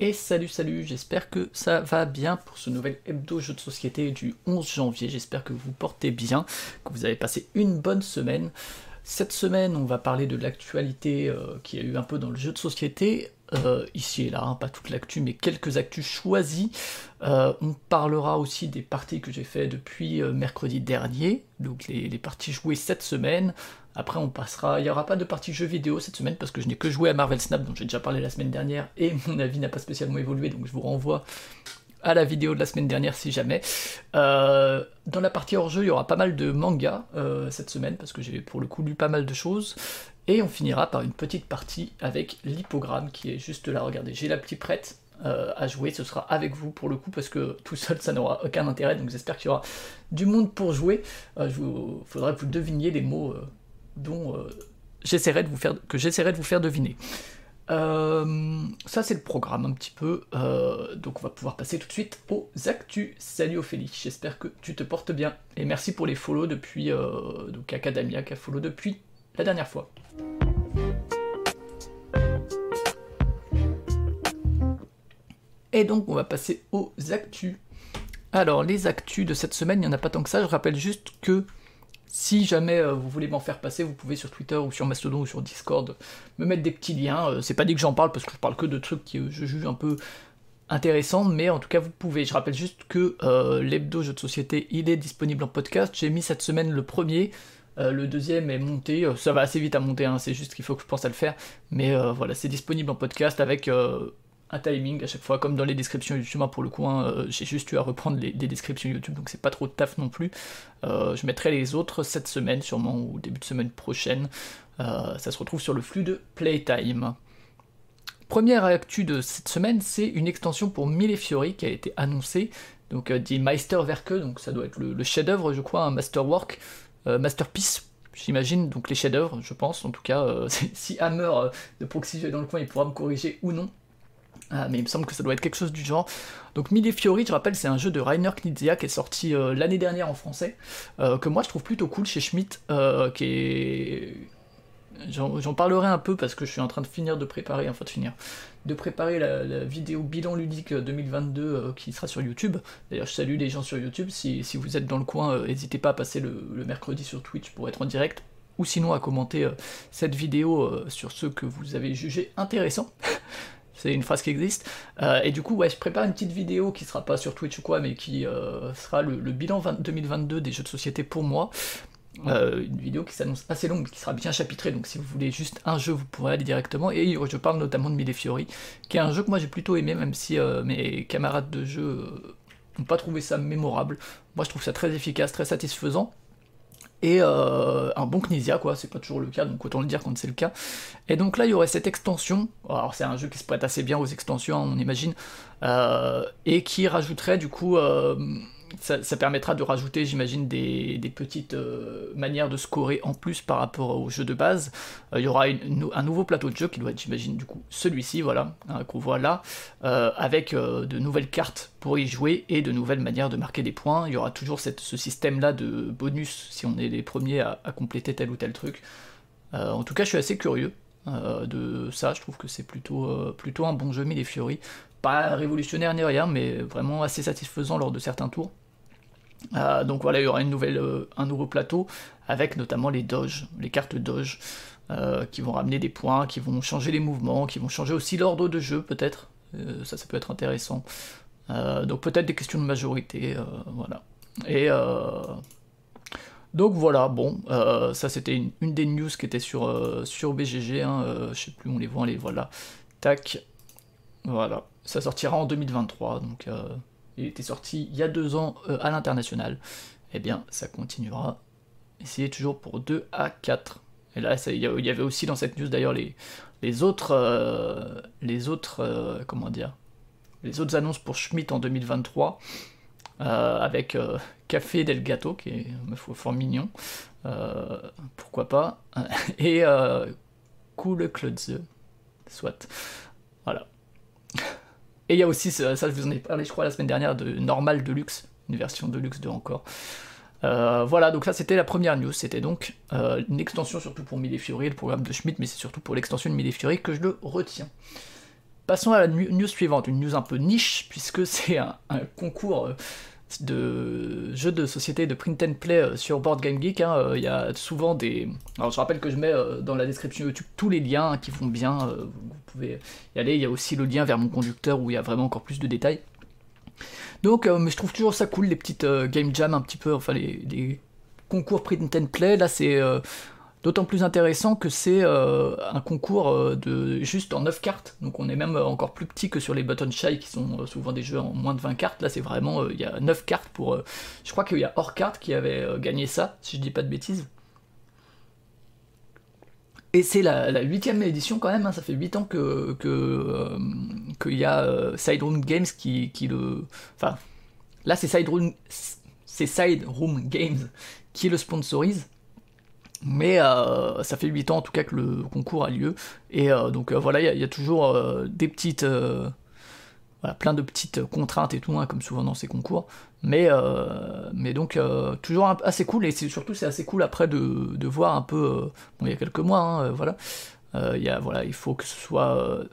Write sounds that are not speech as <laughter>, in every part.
Et salut salut, j'espère que ça va bien pour ce nouvel hebdo jeu de société du 11 janvier, j'espère que vous portez bien, que vous avez passé une bonne semaine. Cette semaine on va parler de l'actualité euh, qui a eu un peu dans le jeu de société, euh, ici et là, hein, pas toute l'actu mais quelques actus choisis. Euh, on parlera aussi des parties que j'ai fait depuis mercredi dernier, donc les parties jouées cette semaine, après, on passera. Il n'y aura pas de partie jeu vidéo cette semaine parce que je n'ai que joué à Marvel Snap, dont j'ai déjà parlé la semaine dernière, et mon avis n'a pas spécialement évolué, donc je vous renvoie à la vidéo de la semaine dernière si jamais. Euh, dans la partie hors jeu, il y aura pas mal de mangas euh, cette semaine parce que j'ai pour le coup lu pas mal de choses. Et on finira par une petite partie avec l'hypogramme qui est juste là. Regardez, j'ai la petite prête. Euh, à jouer, ce sera avec vous pour le coup parce que tout seul ça n'aura aucun intérêt donc j'espère qu'il y aura du monde pour jouer. Il faudra que vous deviniez les mots dont euh, j'essaierai de vous faire, que j'essaierai de vous faire deviner. Euh, ça c'est le programme un petit peu, euh, donc on va pouvoir passer tout de suite aux actus. Salut Ophélie, j'espère que tu te portes bien et merci pour les follow depuis donc Academia qui a follow depuis la dernière fois. Et donc on va passer aux actus. Alors les actus de cette semaine, il n'y en a pas tant que ça, je rappelle juste que si jamais euh, vous voulez m'en faire passer, vous pouvez sur Twitter ou sur Mastodon ou sur Discord me mettre des petits liens. Euh, c'est pas dit que j'en parle parce que je parle que de trucs que je juge un peu intéressants, mais en tout cas vous pouvez. Je rappelle juste que euh, l'hebdo jeu de société il est disponible en podcast. J'ai mis cette semaine le premier. le deuxième est monté, ça va assez vite à monter, hein, c'est juste qu'il faut que je pense à le faire. Mais voilà, c'est disponible en podcast avec un timing à chaque fois, comme dans les descriptions YouTube. Pour le coup, hein, euh, j'ai juste eu à reprendre les, descriptions YouTube, donc c'est pas trop de taf non plus. Euh, je mettrai les autres cette semaine, sûrement, ou début de semaine prochaine. Euh, ça se retrouve sur le flux de Playtime. Première actu de cette semaine, c'est une extension pour Millefiori qui a été annoncée. Donc, dit Meisterwerke, donc ça doit être le, chef-d'œuvre, je crois, un masterwork, masterpiece j'imagine, donc les chefs-d'œuvre, je pense, en tout cas, <laughs> si Hammer de Proxy dans le coin, il pourra me corriger ou non. Ah, mais il me semble que ça doit être quelque chose du genre. Donc Mille Fiori, je rappelle, c'est un jeu de Rainer Knizia qui est sorti euh, l'année dernière en français, euh, que moi je trouve plutôt cool chez Schmidt, euh, qui est... J'en parlerai un peu parce que je suis en train de finir de préparer, enfin de finir, de préparer la, vidéo bilan ludique 2022 qui sera sur YouTube. D'ailleurs, je salue les gens sur YouTube. Si, vous êtes dans le coin, n'hésitez pas à passer le, le, mercredi sur Twitch pour être en direct, ou sinon à commenter cette vidéo sur ceux que vous avez jugés intéressants. <laughs> c'est une phrase qui existe. Euh, et du coup, ouais, je prépare une petite vidéo qui sera pas sur Twitch ou quoi, mais qui euh, sera le, bilan 2022 des jeux de société pour moi. Euh, une vidéo qui s'annonce assez longue, qui sera bien chapitrée, donc si vous voulez juste un jeu, vous pourrez aller directement. Et je parle notamment de Mille Fiori, qui est un jeu que moi j'ai plutôt aimé, même si mes camarades de jeu n'ont pas trouvé ça mémorable. Moi je trouve ça très efficace, très satisfaisant et euh, un bon Knizia, quoi, c'est pas toujours le cas, donc autant le dire quand c'est le cas. Et donc là, il y aurait cette extension, alors c'est un jeu qui se prête assez bien aux extensions, on imagine, euh, et qui rajouterait du coup ça, permettra de rajouter, j'imagine, des, petites euh, manières de scorer en plus par rapport au jeu de base. Euh, il y aura un nouveau plateau de jeu qui doit être, j'imagine, du coup, celui-ci, voilà, hein, qu'on voit là, euh, avec de nouvelles cartes pour y jouer et de nouvelles manières de marquer des points. Il y aura toujours ce système-là de bonus si on est les premiers à, compléter tel ou tel truc. en tout cas, je suis assez curieux de ça. Je trouve que c'est plutôt, un bon jeu, mais les Fiori pas révolutionnaire ni rien, mais vraiment assez satisfaisant lors de certains tours. Euh, donc voilà, il y aura une nouvelle, euh, un nouveau plateau avec notamment les doges, les cartes doge, euh, qui vont ramener des points, qui vont changer les mouvements, qui vont changer aussi l'ordre de jeu peut-être. ça, ça peut être intéressant. donc peut-être des questions de majorité, voilà. Et donc voilà, bon, ça c'était une, des news qui était sur, sur BGG, hein, je sais plus on les voit, les voilà. Tac, voilà. Ça sortira en 2023, donc il était sorti il y a deux ans euh, à l'international, eh bien ça continuera. Essayez toujours pour 2 à 4. Et là, il y avait aussi dans cette news d'ailleurs les, les autres, euh, les autres, euh, comment dire, les autres annonces pour Schmidt en 2023, avec Café Del Gato, qui est fort mignon, pourquoi pas, <laughs> et Cool Klotze, soit. Voilà. Et il y a aussi, ça je vous en ai parlé je crois la semaine dernière, de Normal Deluxe, une version Deluxe de encore. Euh, voilà, donc ça c'était la première news, c'était donc euh, une extension surtout pour Mille Fury, le programme de Schmidt, mais c'est surtout pour l'extension de Mille Fury que je le retiens. passons à la news suivante, une news un peu niche, puisque c'est un, concours de jeux de société de print and play sur Board Game Geek. Hein. Il y a souvent des. Alors je rappelle que je mets dans la description YouTube tous les liens qui vont bien. Vous pouvez y aller. Il y a aussi le lien vers mon conducteur où il y a vraiment encore plus de détails. Donc, mais je trouve toujours ça cool, les petites game jam un petit peu, enfin les, les concours print and play. Là, c'est D'autant plus intéressant que c'est euh, un concours euh, de juste en 9 cartes, donc on est même encore plus petit que sur les Button Shy qui sont euh, souvent des jeux en moins de 20 cartes. Là c'est vraiment, il y a 9 cartes pour... je crois qu'il y a hors qui avait gagné ça, si je dis pas de bêtises. Et c'est la huitième édition quand même, hein. ça fait 8 ans que qu'il y a Side Room Games qui, qui le... Enfin, là c'est Side Room, c'est Side Room Games qui le sponsorise. Mais euh, ça fait 8 ans en tout cas que le concours a lieu. Et euh, donc euh, voilà, il y, a toujours des petites. plein de petites contraintes et tout, hein, comme souvent dans ces concours. Mais, mais donc toujours assez cool. Et surtout, c'est assez cool après de, voir un peu. bon, il y a quelques mois, hein, voilà. voilà. Il faut que ce soit.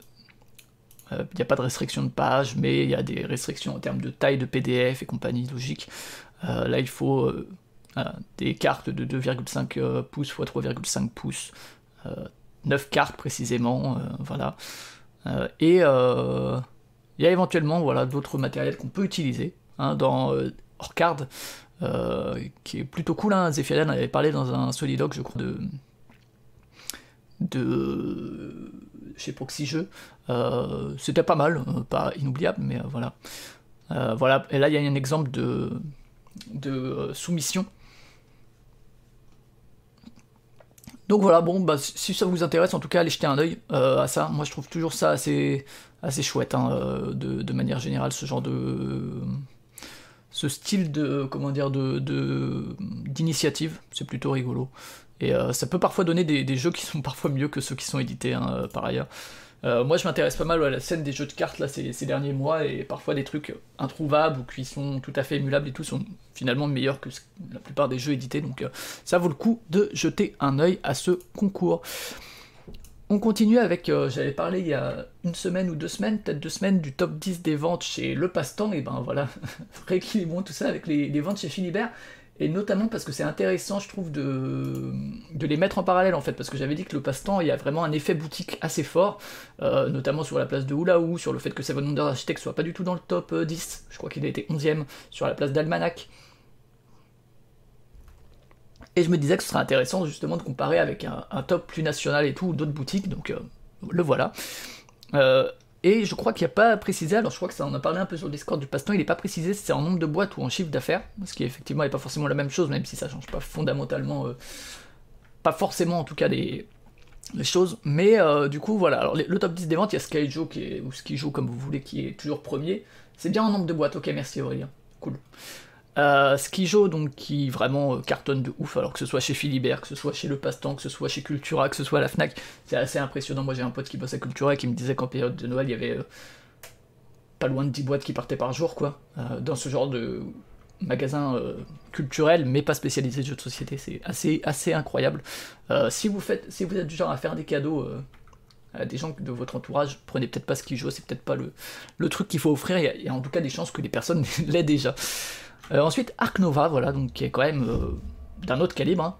Il n'y a pas de restriction de page, mais il y a des restrictions en termes de taille de PDF et compagnie, logique. là, il faut des cartes de 2,5 euh, pouces x 3,5 pouces, 9 euh, cartes précisément, euh, voilà. et il y a éventuellement voilà, d'autres matériels qu'on peut utiliser hein, dans Orcard, qui est plutôt cool. Hein. Avait parlé dans un Solidoc, je crois, de, de chez Proxy Jeux. C'était pas mal, pas inoubliable, mais voilà. voilà. Et là, il y a un exemple de, de soumission Donc voilà, bon, bah, si ça vous intéresse, en tout cas, allez jeter un oeil euh, à ça. Moi, je trouve toujours ça assez, assez chouette, hein, euh, de, manière générale, ce genre de. Ce style de. Comment dire de d'initiative, c'est plutôt rigolo. Et euh, ça peut parfois donner des, jeux qui sont <laughs> parfois mieux que ceux qui sont édités, hein, par ailleurs. Euh, moi, je m'intéresse pas mal à la scène des jeux de cartes là ces, derniers mois et parfois des trucs introuvables ou qui sont tout à fait émulables et tout sont finalement meilleurs que la plupart des jeux édités. Donc, euh, ça vaut le coup de jeter un œil à ce concours. On continue avec, euh, j'avais parlé il y a une semaine ou deux semaines, peut-être deux semaines, du top 10 des ventes chez Le Passe-Temps, et ben voilà, <laughs> rééquilibrons tout ça avec les, les ventes chez Philibert et notamment parce que c'est intéressant, je trouve, de, de les mettre en parallèle en fait, parce que j'avais dit que le passe-temps, il y a vraiment un effet boutique assez fort, euh, notamment sur la place de Oulaou, sur le fait que Seven Wonders Architect soit pas du tout dans le top 10, euh, je crois qu'il a été 11ème, sur la place d'Almanac. Et je me disais que ce serait intéressant justement de comparer avec un, top plus national et tout, d'autres boutiques, donc euh, le voilà. Et je crois qu'il n'y a pas précisé, alors je crois que ça en a parlé un peu sur le Discord du passe-temps, il n'est pas précisé si c'est en nombre de boîtes ou en chiffre d'affaires, ce qui effectivement n'est pas forcément la même chose, même si ça change pas fondamentalement, euh, pas forcément en tout cas les, choses. Mais euh, du coup, voilà, alors le top 10 des ventes, il y a Skyjo qui est, ou Skijo comme vous voulez, qui est toujours premier. C'est bien en nombre de boîtes, ok, merci Aurélien, cool. Euh, Skijo, donc, qui vraiment euh, cartonne de ouf, alors que ce soit chez Philibert, que ce soit chez Le Passe-Temps, que ce soit chez Cultura, que ce soit à la Fnac, c'est assez impressionnant. Moi j'ai un pote qui bosse à Cultura et qui me disait qu'en période de Noël, il y avait euh, pas loin de 10 boîtes qui partaient par jour, quoi, dans ce genre de magasin culturel, mais pas spécialisé de jeux de société. C'est assez, assez incroyable. si, vous faites, si vous êtes du genre à faire des cadeaux à des gens de votre entourage, prenez peut-être pas Skijo, c'est peut-être pas le, le truc qu'il faut offrir, il y, a, en tout cas des chances que les personnes <laughs> l'aient déjà. Euh, ensuite, Ark Nova, voilà, donc qui est quand même euh, d'un autre calibre. Hein.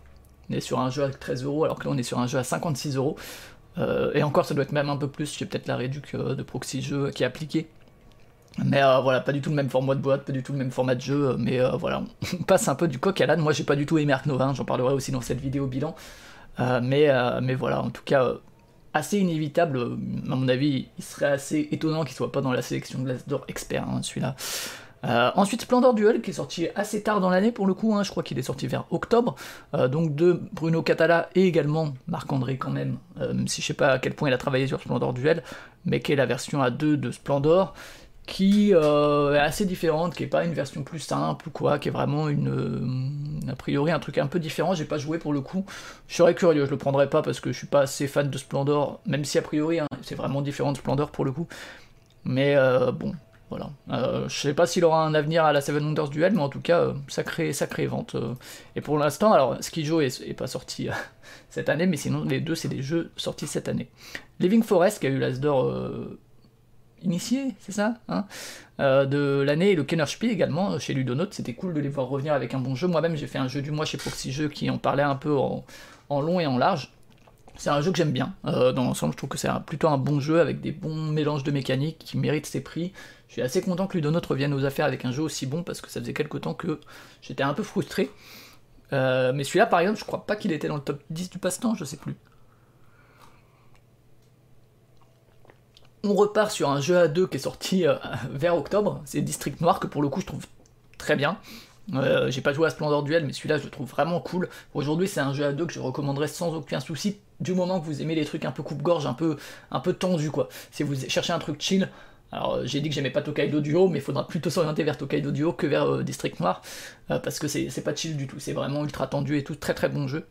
On est sur un jeu à 13 euros, alors que là on est sur un jeu à 56 euros. Euh, et encore, ça doit être même un peu plus. J'ai peut-être la réduc de proxy jeu qui est appliquée. Mais voilà, pas du tout le même format de boîte, pas du tout le même format de jeu, mais voilà, on <laughs> passe un peu du coq à l'âne. Moi, j'ai pas du tout aimé Ark Nova, hein, j'en parlerai aussi dans cette vidéo bilan. mais, mais voilà, en tout cas, assez inévitable. À mon avis, il serait assez étonnant qu'il soit pas dans la sélection de l'As d'or expert, hein, celui-là. Euh, ensuite, Splendor Duel, qui est sorti assez tard dans l'année pour le coup, hein, je crois qu'il est sorti vers octobre, euh, donc de Bruno Catala et également Marc-André quand même, euh, si je sais pas à quel point il a travaillé sur Splendor Duel, mais qui est la version à 2 de Splendor, qui est assez différente, qui est pas une version plus simple ou quoi, qui est vraiment une a priori un truc un peu différent. J'ai pas joué pour le coup. Je serais curieux, je le prendrais pas parce que je suis pas assez fan de Splendor, même si a priori hein, c'est vraiment différent de Splendor pour le coup. Mais bon, voilà. Euh, je sais pas s'il aura un avenir à la Seven Wonders Duel, mais en tout cas, euh, sacré, vente. Euh. Et pour l'instant, alors Skijo est, est pas sorti <laughs> cette année, mais sinon les deux c'est des jeux sortis cette année. Living Forest qui a eu l'Asdor initié, c'est ça hein De l'année, et le Kennerspiel également, chez Ludonote, c'était cool de les voir revenir avec un bon jeu. Moi-même, j'ai fait un jeu du mois chez Proxy Jeux qui en parlait un peu en, long et en large. C'est un jeu que j'aime bien. dans l'ensemble, je trouve que c'est plutôt un bon jeu avec des bons mélanges de mécaniques qui méritent ses prix. Je suis assez content que Ludonote revienne aux affaires avec un jeu aussi bon parce que ça faisait quelque temps que j'étais un peu frustré. mais celui-là, par exemple, je crois pas qu'il était dans le top 10 du passe-temps, je sais plus. on repart sur un jeu à deux qui est sorti euh, <laughs> vers octobre, c'est District Noir que pour le coup je trouve très bien. Euh, j'ai pas joué à Splendor Duel, mais celui-là je le trouve vraiment cool. Aujourd'hui, c'est un jeu à deux que je recommanderais sans aucun souci, du moment que vous aimez les trucs un peu coupe-gorge, un peu, un peu tendu quoi. Si vous cherchez un truc chill, alors euh, j'ai dit que j'aimais pas Tokaido Duo, mais il faudra plutôt s'orienter vers Tokaido Duo que vers District Noir, parce que c'est pas chill du tout, c'est vraiment ultra tendu et tout, très très bon jeu.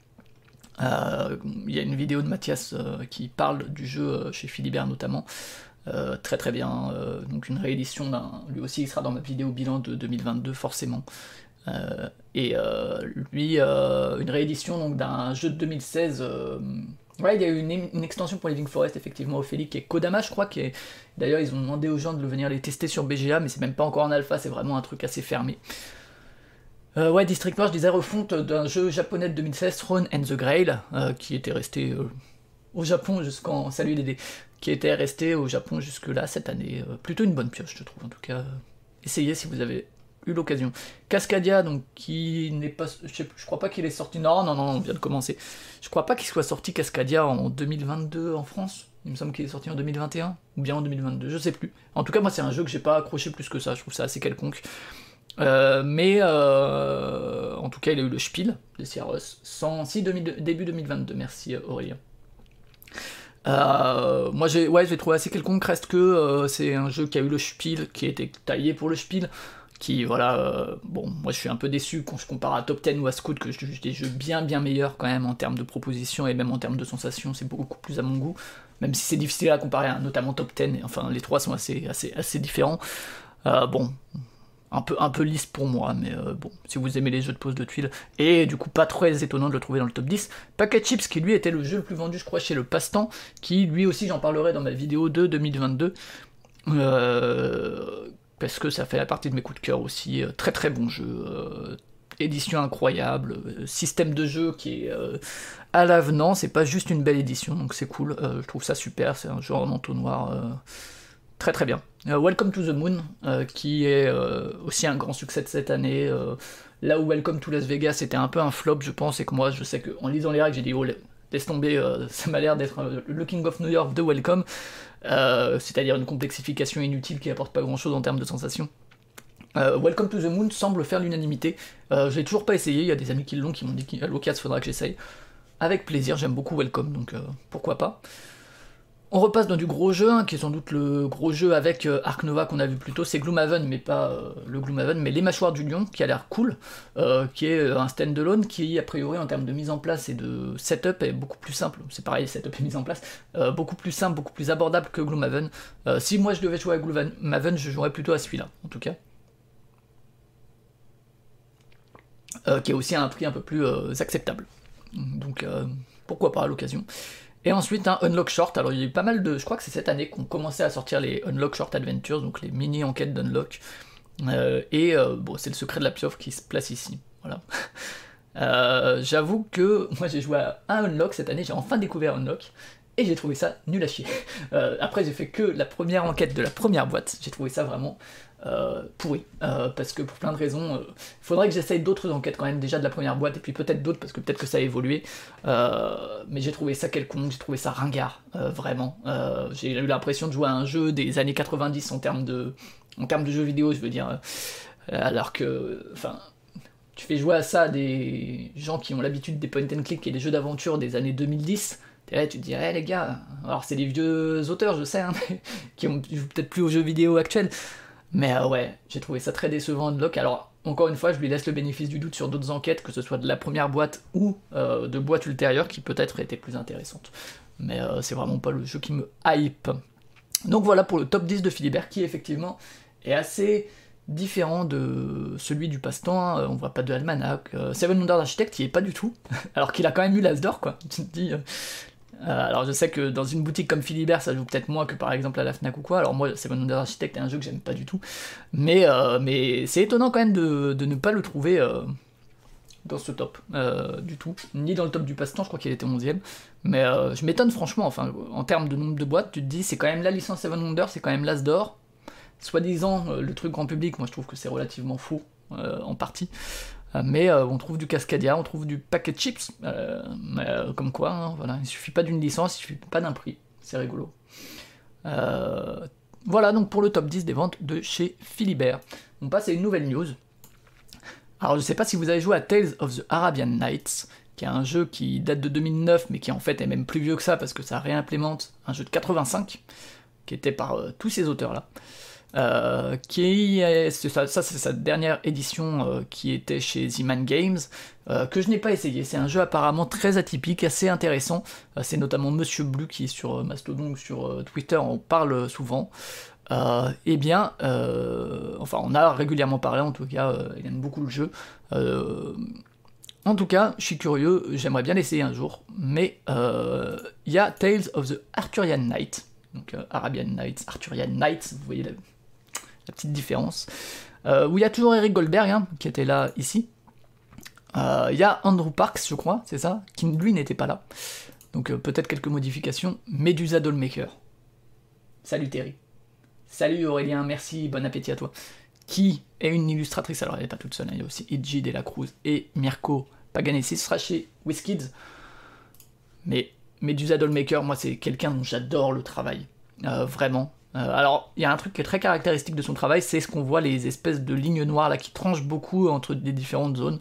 Il y a une vidéo de Mathias qui parle du jeu chez Philibert notamment. Euh, très très bien. Euh, donc une réédition d'un. Lui aussi, il sera dans ma vidéo bilan de 2022, forcément. Euh, et lui, une réédition donc d'un jeu de 2016. Ouais, il y a eu une, extension pour Living Forest, effectivement, Ophélie, qui est Kodama, je crois. Qui D'ailleurs, ils ont demandé aux gens de venir les tester sur BGA, mais c'est même pas encore en alpha, c'est vraiment un truc assez fermé. ouais, District Noir, je disais refonte d'un jeu japonais de 2016, Throne and the Grail, qui était resté au Japon jusqu'en. Salut Dédé qui était resté au Japon jusque-là cette année. Euh, plutôt une bonne pioche, je trouve, en tout cas. Essayez si vous avez eu l'occasion. Cascadia, donc, qui n'est pas. Je, crois pas qu'il est sorti. Non, non, non, on vient de commencer. Je crois pas qu'il soit sorti Cascadia en 2022 en France. Il me semble qu'il est sorti en 2021, ou bien en 2022, je sais plus. En tout cas, moi, c'est un jeu que j'ai pas accroché plus que ça, je trouve ça assez quelconque. Euh, mais euh, en tout cas, il a eu le Spiel de sans, si début 2022, merci Aurélien. Euh, moi, j'ai ouais, trouvé assez quelconque, reste que c'est un jeu qui a eu le Spiel, qui était taillé pour le Spiel, qui, voilà, euh, bon, moi je suis un peu déçu quand je compare à Top 10 ou à Scout, que je juge des jeux bien bien meilleurs quand même en termes de propositions et même en termes de sensations, c'est beaucoup plus à mon goût, même si c'est difficile à comparer, à, notamment Top 10, enfin les trois sont assez, assez, différents. bon, un peu, un peu lisse pour moi, mais euh, bon, si vous aimez les jeux de pose de tuiles, et du coup pas très étonnant de le trouver dans le top 10. Packet Chips, qui lui était le jeu le plus vendu, je crois, chez le Passe-Temps, qui lui aussi, j'en parlerai dans ma vidéo de 2022, euh, parce que ça fait la partie de mes coups de cœur aussi, euh, très très bon jeu, édition incroyable, système de jeu qui est à l'avenant, c'est pas juste une belle édition, donc c'est cool, je trouve ça super, c'est un jeu en entonnoir très très bien. Euh, Welcome to the Moon, euh, qui est euh, aussi un grand succès de cette année. là où Welcome to Las Vegas était un peu un flop, je pense, et que moi, je sais qu'en lisant les règles, j'ai dit, oh, laisse tomber, <laughs> ça m'a l'air d'être le King of New York de Welcome, c'est-à-dire une complexification inutile qui apporte pas grand-chose en termes de sensations. Welcome to the Moon semble faire l'unanimité. je l'ai toujours pas essayé, il y a des amis qui l'ont, qui m'ont dit qu'à l'occasion, faudra que j'essaye. Avec plaisir, j'aime beaucoup Welcome, donc pourquoi pas. On repasse dans du gros jeu, hein, qui est sans doute le gros jeu avec euh, Ark Nova qu'on a vu plus tôt, c'est Gloomhaven, mais pas euh, le Gloomhaven, mais Les Mâchoires du Lion, qui a l'air cool, euh, qui est un stand-alone qui, a priori, en termes de mise en place et de setup, est beaucoup plus simple. C'est pareil, setup et mise en place, beaucoup plus simple, beaucoup plus abordable que Gloomhaven. si moi je devais jouer à Gloomhaven, je jouerais plutôt à celui-là, en tout cas. qui est aussi à un prix un peu plus acceptable. Donc pourquoi pas à l'occasion. Et ensuite un Unlock Short. Alors il y a eu pas mal de. Je crois que c'est cette année qu'on commençait à sortir les Unlock Short Adventures, donc les mini enquêtes d'Unlock. Euh, et euh, bon, c'est le secret de la piof qui se place ici. Voilà. <laughs> Euh, j'avoue que moi j'ai joué à un Unlock cette année, j'ai enfin découvert Unlock. Et j'ai trouvé ça nul à chier. <laughs> après, j'ai fait que la première enquête de la première boîte. J'ai trouvé ça vraiment euh, pourri. Euh, parce que pour plein de raisons, il euh, faudrait que j'essaye d'autres enquêtes quand même, déjà de la première boîte, et puis peut-être d'autres, parce que peut-être que ça a évolué. mais j'ai trouvé ça quelconque, j'ai trouvé ça ringard, vraiment. j'ai eu l'impression de jouer à un jeu des années 90 en termes de, en termes de jeux vidéo, je veux dire. alors que, enfin, tu fais jouer à ça des gens qui ont l'habitude des point and click et des jeux d'aventure des années 2010. tu te dirais, les gars, alors c'est des vieux auteurs, je sais, hein, <laughs> qui ont peut-être plus aux jeux vidéo actuels, mais euh, ouais, j'ai trouvé ça très décevant Unlock. Alors, encore une fois, je lui laisse le bénéfice du doute sur d'autres enquêtes, que ce soit de la première boîte ou euh, de boîtes ultérieures, qui peut-être étaient plus intéressantes. Mais euh, c'est vraiment pas le jeu qui me hype. Donc voilà pour le top 10 de Philibert, qui effectivement est assez différent de celui du passe-temps. On voit pas de Almanac. Seven Wonders Architect, il est pas du tout. <laughs> Alors qu'il a quand même eu l'As d'or, quoi. Tu te dis. Alors je sais que dans une boutique comme Philibert, ça joue peut-être moins que par exemple à la Fnac ou quoi. Alors moi, Seven Wonders Architect est un jeu que j'aime pas du tout. Mais, mais c'est étonnant quand même de, ne pas le trouver dans ce top du tout. Ni dans le top du passe-temps, je crois qu'il était 11ème. Mais je m'étonne franchement, enfin, en termes de nombre de boîtes, tu te dis, c'est quand même la licence Seven Wonders, c'est quand même l'As d'or soi-disant euh, le truc grand public, moi je trouve que c'est relativement faux euh, en partie. Euh, mais on trouve du Cascadia, on trouve du paquet chips, comme quoi, hein, voilà, il suffit pas d'une licence, il suffit pas d'un prix, c'est rigolo. voilà donc pour le top 10 des ventes de chez Philibert. On passe à une nouvelle news. Alors je sais pas si vous avez joué à Tales of the Arabian Nights, qui est un jeu qui date de 2009, mais qui en fait est même plus vieux que ça parce que ça réimplémente un jeu de 85, qui était par tous ces auteurs-là. Euh, qui est, ça, c'est sa dernière édition euh, qui était chez Z-Man Games, euh, que je n'ai pas essayé. C'est un jeu apparemment très atypique, assez intéressant. c'est notamment Monsieur Blue qui sur Mastodon ou sur Twitter en parle souvent. eh bien, enfin, on a régulièrement parlé, en tout cas, il aime beaucoup le jeu. en tout cas, je suis curieux, j'aimerais bien l'essayer un jour, mais il y a Tales of the Arthurian Night, donc Arabian Nights, Arthurian Nights, vous voyez la, la petite différence. Euh, où il y a toujours Eric Goldberg, hein, qui était là ici. Euh, il y a Andrew Parks, je crois, c'est ça, qui lui n'était pas là. Donc euh, peut-être quelques modifications. Medusa Dollmaker. Salut Terry. Salut Aurélien, merci, bon appétit à toi. Qui est une illustratrice, alors elle n'est pas toute seule, hein, il y a aussi Idji De La Cruz et Mirko Paganesi, ce sera chez. Mais Medusa Dollmaker, moi c'est quelqu'un dont j'adore le travail. vraiment. Euh, alors, il y a un truc qui est très caractéristique de son travail, c'est ce qu'on voit, les espèces de lignes noires là qui tranchent beaucoup entre les différentes zones.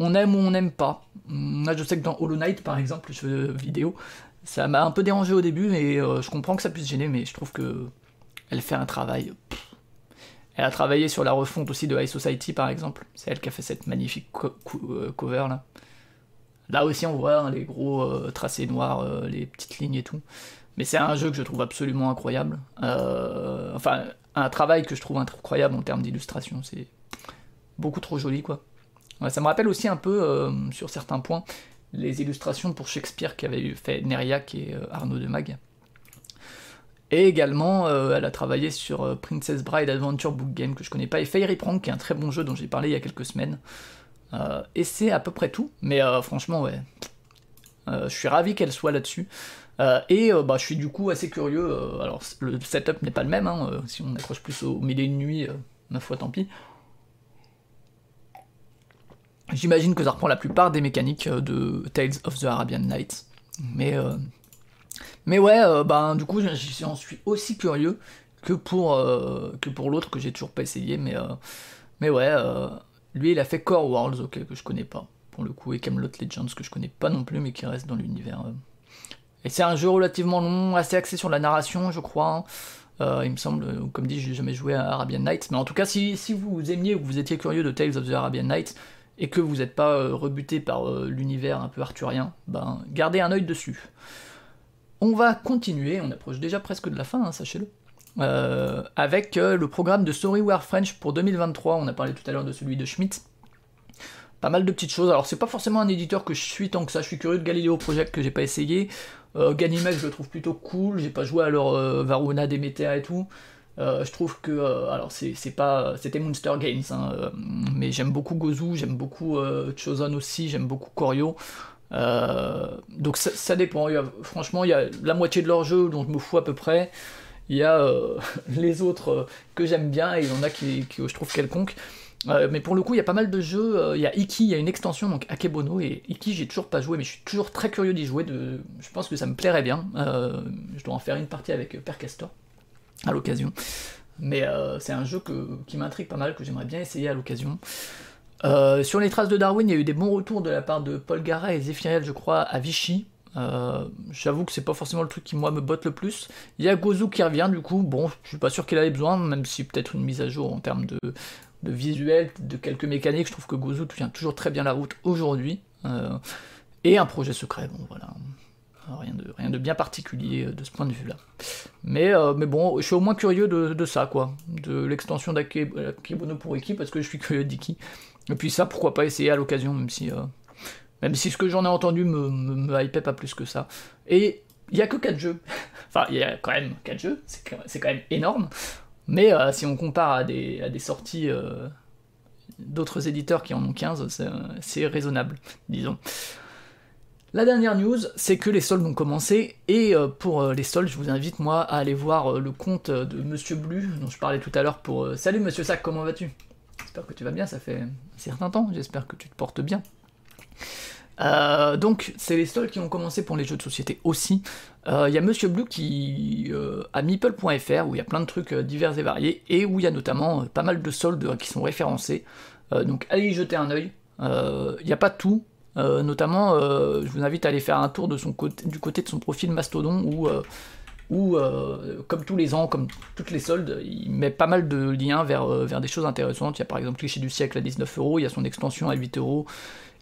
On aime ou on n'aime pas. Moi, je sais que dans Hollow Knight, par exemple, je fais vidéo, ça m'a un peu dérangé au début, mais euh, je comprends que ça puisse gêner, mais je trouve que elle fait un travail. Elle a travaillé sur la refonte aussi de High Society, par exemple. C'est elle qui a fait cette magnifique euh, cover là. Là aussi, on voit hein, les gros tracés noirs, les petites lignes et tout. Mais c'est un jeu que je trouve absolument incroyable. Euh, enfin, un travail que je trouve incroyable en termes d'illustration. C'est beaucoup trop joli, quoi. ça me rappelle aussi un peu, euh, sur certains points, les illustrations pour Shakespeare qu'avait fait Neriac et euh, Arnaud de Mag. Et également, elle a travaillé sur Princess Bride Adventure Book Game que je connais pas, et Fairy Prank, qui est un très bon jeu dont j'ai parlé il y a quelques semaines. et c'est à peu près tout, mais franchement, ouais. je suis ravi qu'elle soit là-dessus. Euh, et euh, bah, je suis du coup assez curieux. Euh, alors, le setup n'est pas le même, hein, si on accroche plus au milieu de nuit, ma foi, tant pis. J'imagine que ça reprend la plupart des mécaniques de Tales of the Arabian Nights. Mais, mais ouais, bah, du coup, j'en suis aussi curieux que pour, pour l'autre que j'ai toujours pas essayé. Mais, mais ouais, lui, il a fait Core Worlds, ok, que je connais pas, pour le coup, et Camelot Legends, que je connais pas non plus, mais qui reste dans l'univers et c'est un jeu relativement long, assez axé sur la narration, je crois. Euh, il me semble, comme dit, j'ai jamais joué à Arabian Nights, mais en tout cas, si, vous aimiez ou vous étiez curieux de Tales of the Arabian Nights et que vous n'êtes pas euh, rebuté par euh, l'univers un peu arthurien, ben gardez un œil dessus. On va continuer, on approche déjà presque de la fin, hein, sachez-le. avec le programme de Storyware French pour 2023, on a parlé tout à l'heure de celui de Schmidt, pas mal de petites choses. Alors c'est pas forcément un éditeur que je suis tant que ça, je suis curieux de Galileo Project que j'ai pas essayé. Euh, je le trouve plutôt cool. J'ai pas joué à leur euh, Varuna, Demeter et tout. Euh, je trouve que alors c'est pas c'était Monster Games hein, mais j'aime beaucoup Gozu j'aime beaucoup Chosen aussi j'aime beaucoup Koryo donc ça, dépend franchement il y a la moitié de leurs jeux dont je me fous à peu près il y a <laughs> les autres que j'aime bien et il y en a qui, qui je trouve quelconque euh, mais pour le coup, il y a pas mal de jeux. Euh, il y a Iki, il y a une extension, donc Akebono, et Iki, j'ai toujours pas joué, mais je suis toujours très curieux d'y jouer. De... Je pense que ça me plairait bien. Euh, je dois en faire une partie avec Père Castor à l'occasion. Mais c'est un jeu qui m'intrigue pas mal, que j'aimerais bien essayer à l'occasion. sur les traces de Darwin, il y a eu des bons retours de la part de Paul Gara et Zephyriel, je crois, à Vichy. J'avoue que c'est pas forcément le truc qui moi me botte le plus. Il y a Gozu qui revient du coup, bon, je suis pas sûr qu'il avait besoin, même si peut-être une mise à jour en termes de, de visuel, de quelques mécaniques. Je trouve que Gozu tient toujours très bien la route aujourd'hui. Euh, et un projet secret, bon voilà. Rien de, rien de bien particulier euh, de ce point de vue-là. Mais, euh, mais bon, je suis au moins curieux de, ça, quoi. De l'extension d'Akebono pour Iki, parce que je suis curieux d'Iki. Et puis ça, pourquoi pas essayer à l'occasion, même si, même si ce que j'en ai entendu me, me, hypait pas plus que ça. Et il y a que 4 jeux. <laughs> enfin, il y a quand même 4 jeux, c'est quand même énorme. Mais euh, si on compare à des, sorties euh, d'autres éditeurs qui en ont 15, c'est raisonnable, disons. La dernière news, c'est que les soldes ont commencé, et euh, pour les soldes, je vous invite moi à aller voir le compte de Monsieur Blu, dont je parlais tout à l'heure pour... Salut Monsieur Sac, comment vas-tu? J'espère que tu vas bien, ça fait un certain temps, j'espère que tu te portes bien. Euh, donc, c'est les soldes qui ont commencé pour les jeux de société aussi. Il euh, y a Monsieur Blue qui euh, a meeple.fr où il y a plein de trucs divers et variés et où il y a notamment pas mal de soldes qui sont référencés. donc, allez y jeter un œil. Il n'y a pas tout. notamment, je vous invite à aller faire un tour du côté de son profil Mastodon où où, comme tous les ans, comme toutes les soldes, il met pas mal de liens vers, vers des choses intéressantes. Il y a par exemple Cliché du siècle à 19 euros, il y a son extension à 8 euros,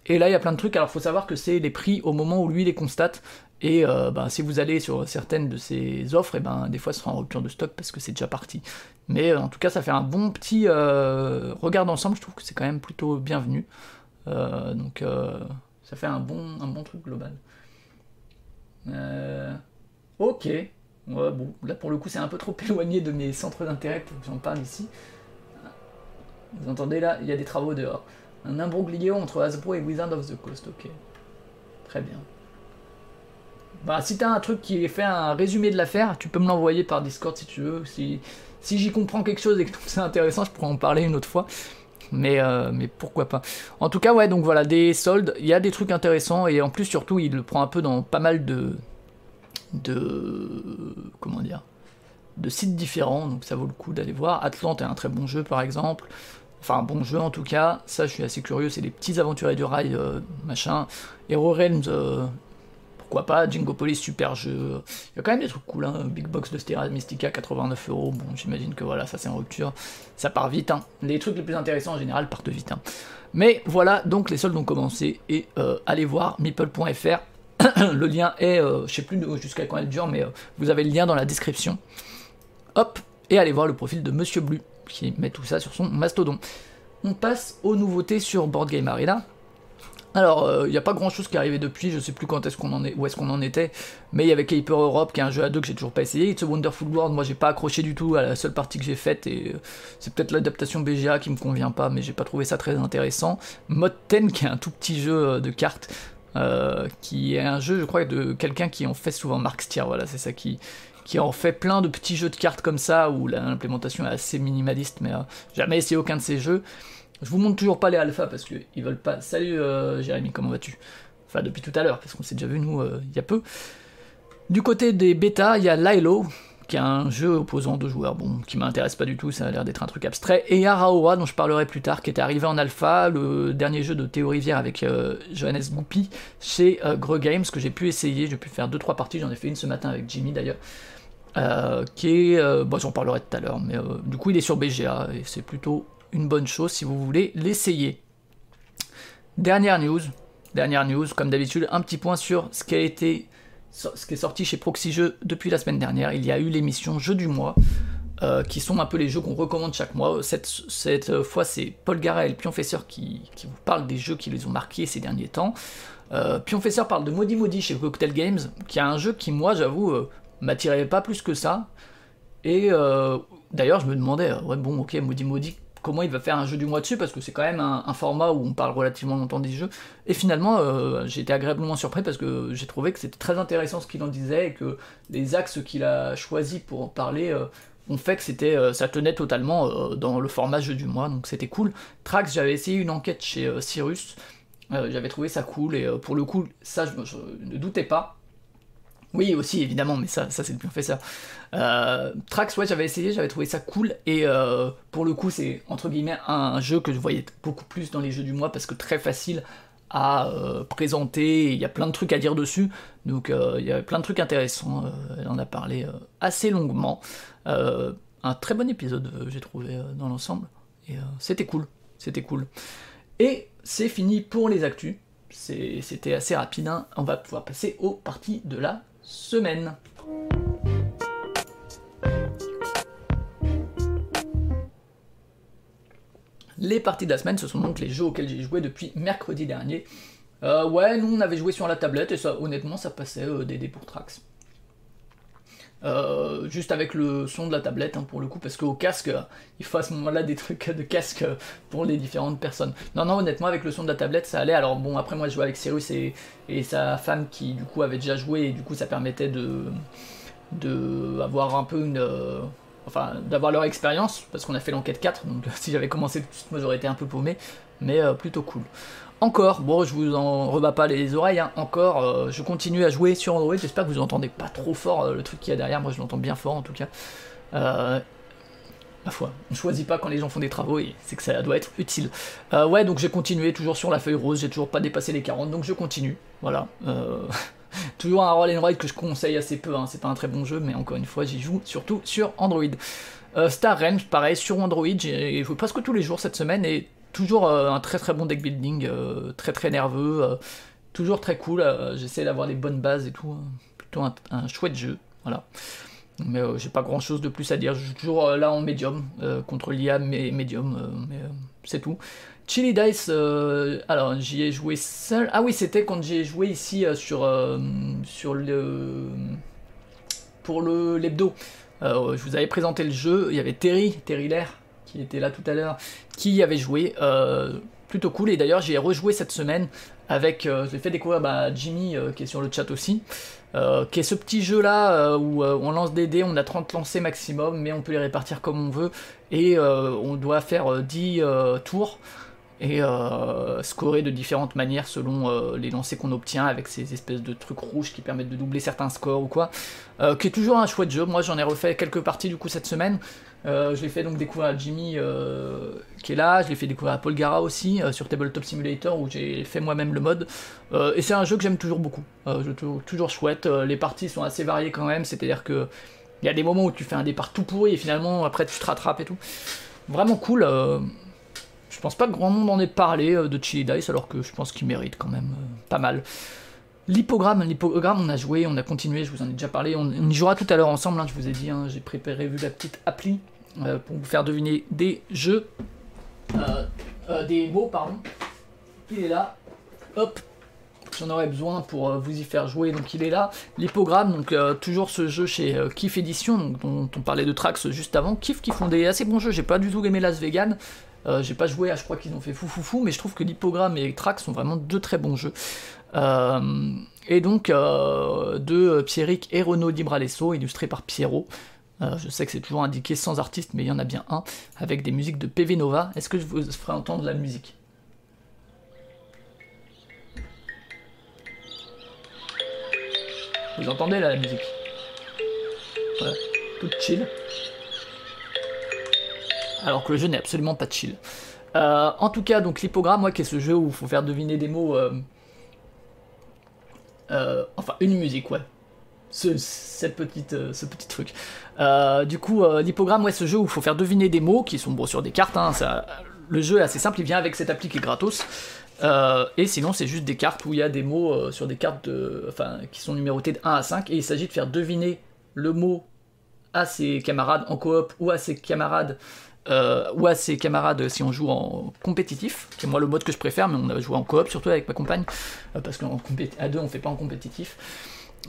et là, il y a plein de trucs. Alors, faut savoir que c'est les prix au moment où lui les constate. Et ben, si vous allez sur certaines de ces offres, et ben, des fois, ce sera en rupture de stock parce que c'est déjà parti. Mais euh, en tout cas, ça fait un bon petit euh, regard d'ensemble. Je trouve que c'est quand même plutôt bienvenu. donc, ça fait un bon, un bon truc global. ok. bon, là, pour le coup, c'est un peu trop <laughs> éloigné de mes centres d'intérêt pour que j'en parle ici. Vous entendez là, il y a des travaux dehors. Un imbroglio entre Hasbro et Wizard of the Coast, ok. Très bien. Bah, si t'as un truc qui fait un résumé de l'affaire, tu peux me l'envoyer par Discord si tu veux. Si, j'y comprends quelque chose et que <laughs> c'est intéressant, je pourrais en parler une autre fois. Mais, euh, mais pourquoi pas. En tout cas, ouais, donc voilà, des soldes, il y a des trucs intéressants et en plus, surtout, il le prend un peu dans pas mal de. de. comment dire de sites différents, donc ça vaut le coup d'aller voir. Atlante est un très bon jeu par exemple. Enfin, bon jeu en tout cas, ça je suis assez curieux, c'est les petits aventuriers du rail, euh, machin. Hero Realms, euh, pourquoi pas, Jingo Police, super jeu. Il y a quand même des trucs cool, hein. Big Box de Stera Mystica, 89 euros, bon j'imagine que voilà, ça c'est en rupture, ça part vite, hein. Les trucs les plus intéressants en général partent vite, hein. Mais voilà, donc les soldes ont commencé, et euh, allez voir meeple.fr, <coughs> le lien est, je sais plus jusqu'à quand elle dure, mais vous avez le lien dans la description. Hop, et allez voir le profil de Monsieur Blue qui met tout ça sur son mastodon. On passe aux nouveautés sur Board Game Arena. Alors, il euh, n'y a pas grand chose qui est arrivé depuis, je sais plus quand est-ce qu'on en est, où est-ce qu'on en était, mais il y avait Caper Europe qui est un jeu à deux que j'ai toujours pas essayé. It's a Wonderful World, moi j'ai pas accroché du tout à la seule partie que j'ai faite, et euh, c'est peut-être l'adaptation BGA qui me convient pas, mais j'ai pas trouvé ça très intéressant. Mod 10 qui est un tout petit jeu euh, de cartes, qui est un jeu, je crois, de quelqu'un qui en fait souvent Mark Stier, voilà, c'est ça qui, qui en fait plein de petits jeux de cartes comme ça, où l'implémentation est assez minimaliste, mais euh, jamais essayé aucun de ces jeux. Je vous montre toujours pas les alphas parce qu'ils veulent pas. Salut euh, Jérémy, comment vas-tu? Enfin, depuis tout à l'heure, parce qu'on s'est déjà vu nous euh, il y a peu. Du côté des bêtas, il y a Lilo, qui est un jeu opposant de joueurs, bon, qui m'intéresse pas du tout, ça a l'air d'être un truc abstrait, et Araoa, dont je parlerai plus tard, qui est arrivé en alpha, le dernier jeu de Théo Rivière avec Johannes Goupy chez Gre Games, que j'ai pu essayer, j'ai pu faire 2-3 parties, j'en ai fait une ce matin avec Jimmy d'ailleurs. Euh, qui est, euh, bon, j'en parlerai tout à l'heure, mais euh, du coup il est sur BGA et c'est plutôt une bonne chose si vous voulez l'essayer. Dernière news, dernière news, comme d'habitude, un petit point sur ce qui a été, ce qui est sorti chez Proxy Jeux depuis la semaine dernière. Il y a eu l'émission Jeux du mois, qui sont un peu les jeux qu'on recommande chaque mois. Cette, cette fois, c'est Paul Garet et Pionfesseur qui, qui, vous parlent des jeux qui les ont marqués ces derniers temps. Pionfesseur parle de Modi Modi chez Cocktail Games, qui a un jeu qui, moi, j'avoue, m'attirait pas plus que ça. Et euh, d'ailleurs, je me demandais, euh, ouais, bon, ok, Maudit Maudit, comment il va faire un jeu du mois dessus, parce que c'est quand même un, format où on parle relativement longtemps des jeux. Et finalement, euh, j'ai été agréablement surpris parce que j'ai trouvé que c'était très intéressant ce qu'il en disait et que les axes qu'il a choisis pour en parler ont fait que c'était, ça tenait totalement dans le format jeu du mois, donc c'était cool. Trax, j'avais essayé une enquête chez Cyrus, j'avais trouvé ça cool, et pour le coup, ça, je ne doutais pas oui, aussi, évidemment, mais ça, ça c'est le professeur. Euh, Trax, ouais, j'avais essayé, j'avais trouvé ça cool, et euh, pour le coup, c'est entre guillemets un, jeu que je voyais beaucoup plus dans les jeux du mois parce que très facile à euh, présenter, il y a plein de trucs à dire dessus, donc euh, il y a plein de trucs intéressants, elle en a parlé assez longuement. un très bon épisode, j'ai trouvé dans l'ensemble, et c'était cool, c'était cool. Et c'est fini pour les actus. C'était assez rapide, hein. on va pouvoir passer aux parties de la semaine. Les parties de la semaine, ce sont donc les jeux auxquels j'ai joué depuis mercredi dernier. Euh, ouais, nous on avait joué sur la tablette et ça, honnêtement, ça passait euh, des pour Trax. Euh, juste avec le son de la tablette hein, pour le coup, parce qu'au casque, il faut à ce moment-là des trucs de casque pour les différentes personnes. Non, non, honnêtement, avec le son de la tablette, ça allait. Alors bon, après moi je jouais avec Cyrus et, sa femme qui du coup avait déjà joué, et du coup ça permettait de, de un peu une. enfin, d'avoir leur expérience, parce qu'on a fait l'enquête 4, donc <laughs> si j'avais commencé tout de suite, moi j'aurais été un peu paumé, mais plutôt cool. Encore, bon, je vous en rebats pas les oreilles, hein, encore, euh, je continue à jouer sur Android, j'espère que vous entendez pas trop fort euh, le truc qu'il y a derrière, moi je l'entends bien fort en tout cas. Euh, ma foi, on choisit pas quand les gens font des travaux et c'est que ça doit être utile. ouais, donc j'ai continué toujours sur la feuille rose, j'ai toujours pas dépassé les 40, donc je continue, voilà. <laughs> toujours un roll and ride que je conseille assez peu, hein, c'est pas un très bon jeu, mais encore une fois, j'y joue surtout sur Android. Star Range, pareil, sur Android, j'ai joué presque tous les jours cette semaine et toujours euh, un très très bon deck building, euh, très très nerveux, euh, toujours très cool. J'essaie d'avoir les bonnes bases et tout. Hein. Plutôt un, chouette jeu, voilà. Mais j'ai pas grand chose de plus à dire. Je suis toujours là en médium, contre l'IA mais médium, mais c'est tout. Chili Dice, alors j'y ai joué seul. Ah oui, c'était quand j'ai joué ici sur, le. pour le l'hebdo. je vous avais présenté le jeu, il y avait Terry, Terry Lair, qui était là tout à l'heure, qui avait joué. Euh, plutôt cool. Et d'ailleurs, j'ai rejoué cette semaine avec. Euh, je fait découvrir bah, Jimmy, euh, qui est sur le chat aussi. qui est ce petit jeu là où on lance des dés, on a 30 lancers maximum, mais on peut les répartir comme on veut, et on doit faire 10 tours et scorer de différentes manières selon les lancers qu'on obtient avec ces espèces de trucs rouges qui permettent de doubler certains scores ou quoi. qui est toujours un chouette jeu. Moi j'en ai refait quelques parties du coup cette semaine. Euh, je l'ai fait donc découvrir à Jimmy euh, qui est là, je l'ai fait découvrir à Paul Gara aussi euh, sur Tabletop Simulator où j'ai fait moi-même le mode. et c'est un jeu que j'aime toujours beaucoup, je toujours chouette. les parties sont assez variées quand même, c'est-à-dire que il y a des moments où tu fais un départ tout pourri et finalement après tu te rattrapes et tout. Vraiment cool. je pense pas que grand monde en ait parlé de Chili Dice alors que je pense qu'il mérite quand même pas mal. L'hippogramme, l'hippogramme, on a joué, on a continué, je vous en ai déjà parlé, on, y jouera tout à l'heure ensemble, hein, je vous ai dit, hein, j'ai préparé vu la petite appli euh, pour vous faire deviner des jeux, euh, euh, des mots, pardon. Il est là, hop, j'en aurais besoin pour vous y faire jouer, donc il est là. L'hippogramme, donc toujours ce jeu chez Kif Edition, donc, dont on parlait de Trax juste avant. Kif qui font des assez bons jeux, j'ai pas du tout aimé Las Vegan. j'ai pas joué à, je crois qu'ils ont fait fou fou fou, mais je trouve que l'hippogramme et Trax sont vraiment deux très bons jeux. et donc de Pierrick et Renaud Di Bralesso, illustré par Pierrot. Euh, je sais que c'est toujours indiqué sans artiste, mais il y en a bien un, avec des musiques de PV Nova. Est-ce que je vous ferai entendre la musique? Vous entendez là la musique? Voilà, toute chill. Alors que le jeu n'est absolument pas chill. Euh, en tout cas, donc l'hippogramme, moi, qui est ce jeu où il faut faire deviner des mots. Euh, enfin, une musique, ouais ce, cette petite, euh, ce petit truc. Euh, du coup, euh, ouais, ce jeu où il faut faire deviner des mots qui sont bon, sur des cartes. Hein, ça, le jeu est assez simple, il vient avec cette appli qui est gratos. et sinon, c'est juste des cartes où il y a des mots sur des cartes de, enfin, qui sont numérotées de 1 à 5. Et il s'agit de faire deviner le mot à ses camarades en coop ou à ses camarades. ou à ses camarades si on joue en compétitif, qui est moi le mode que je préfère, mais on a joué en coop surtout avec ma compagne, parce qu'à deux on fait pas en compétitif.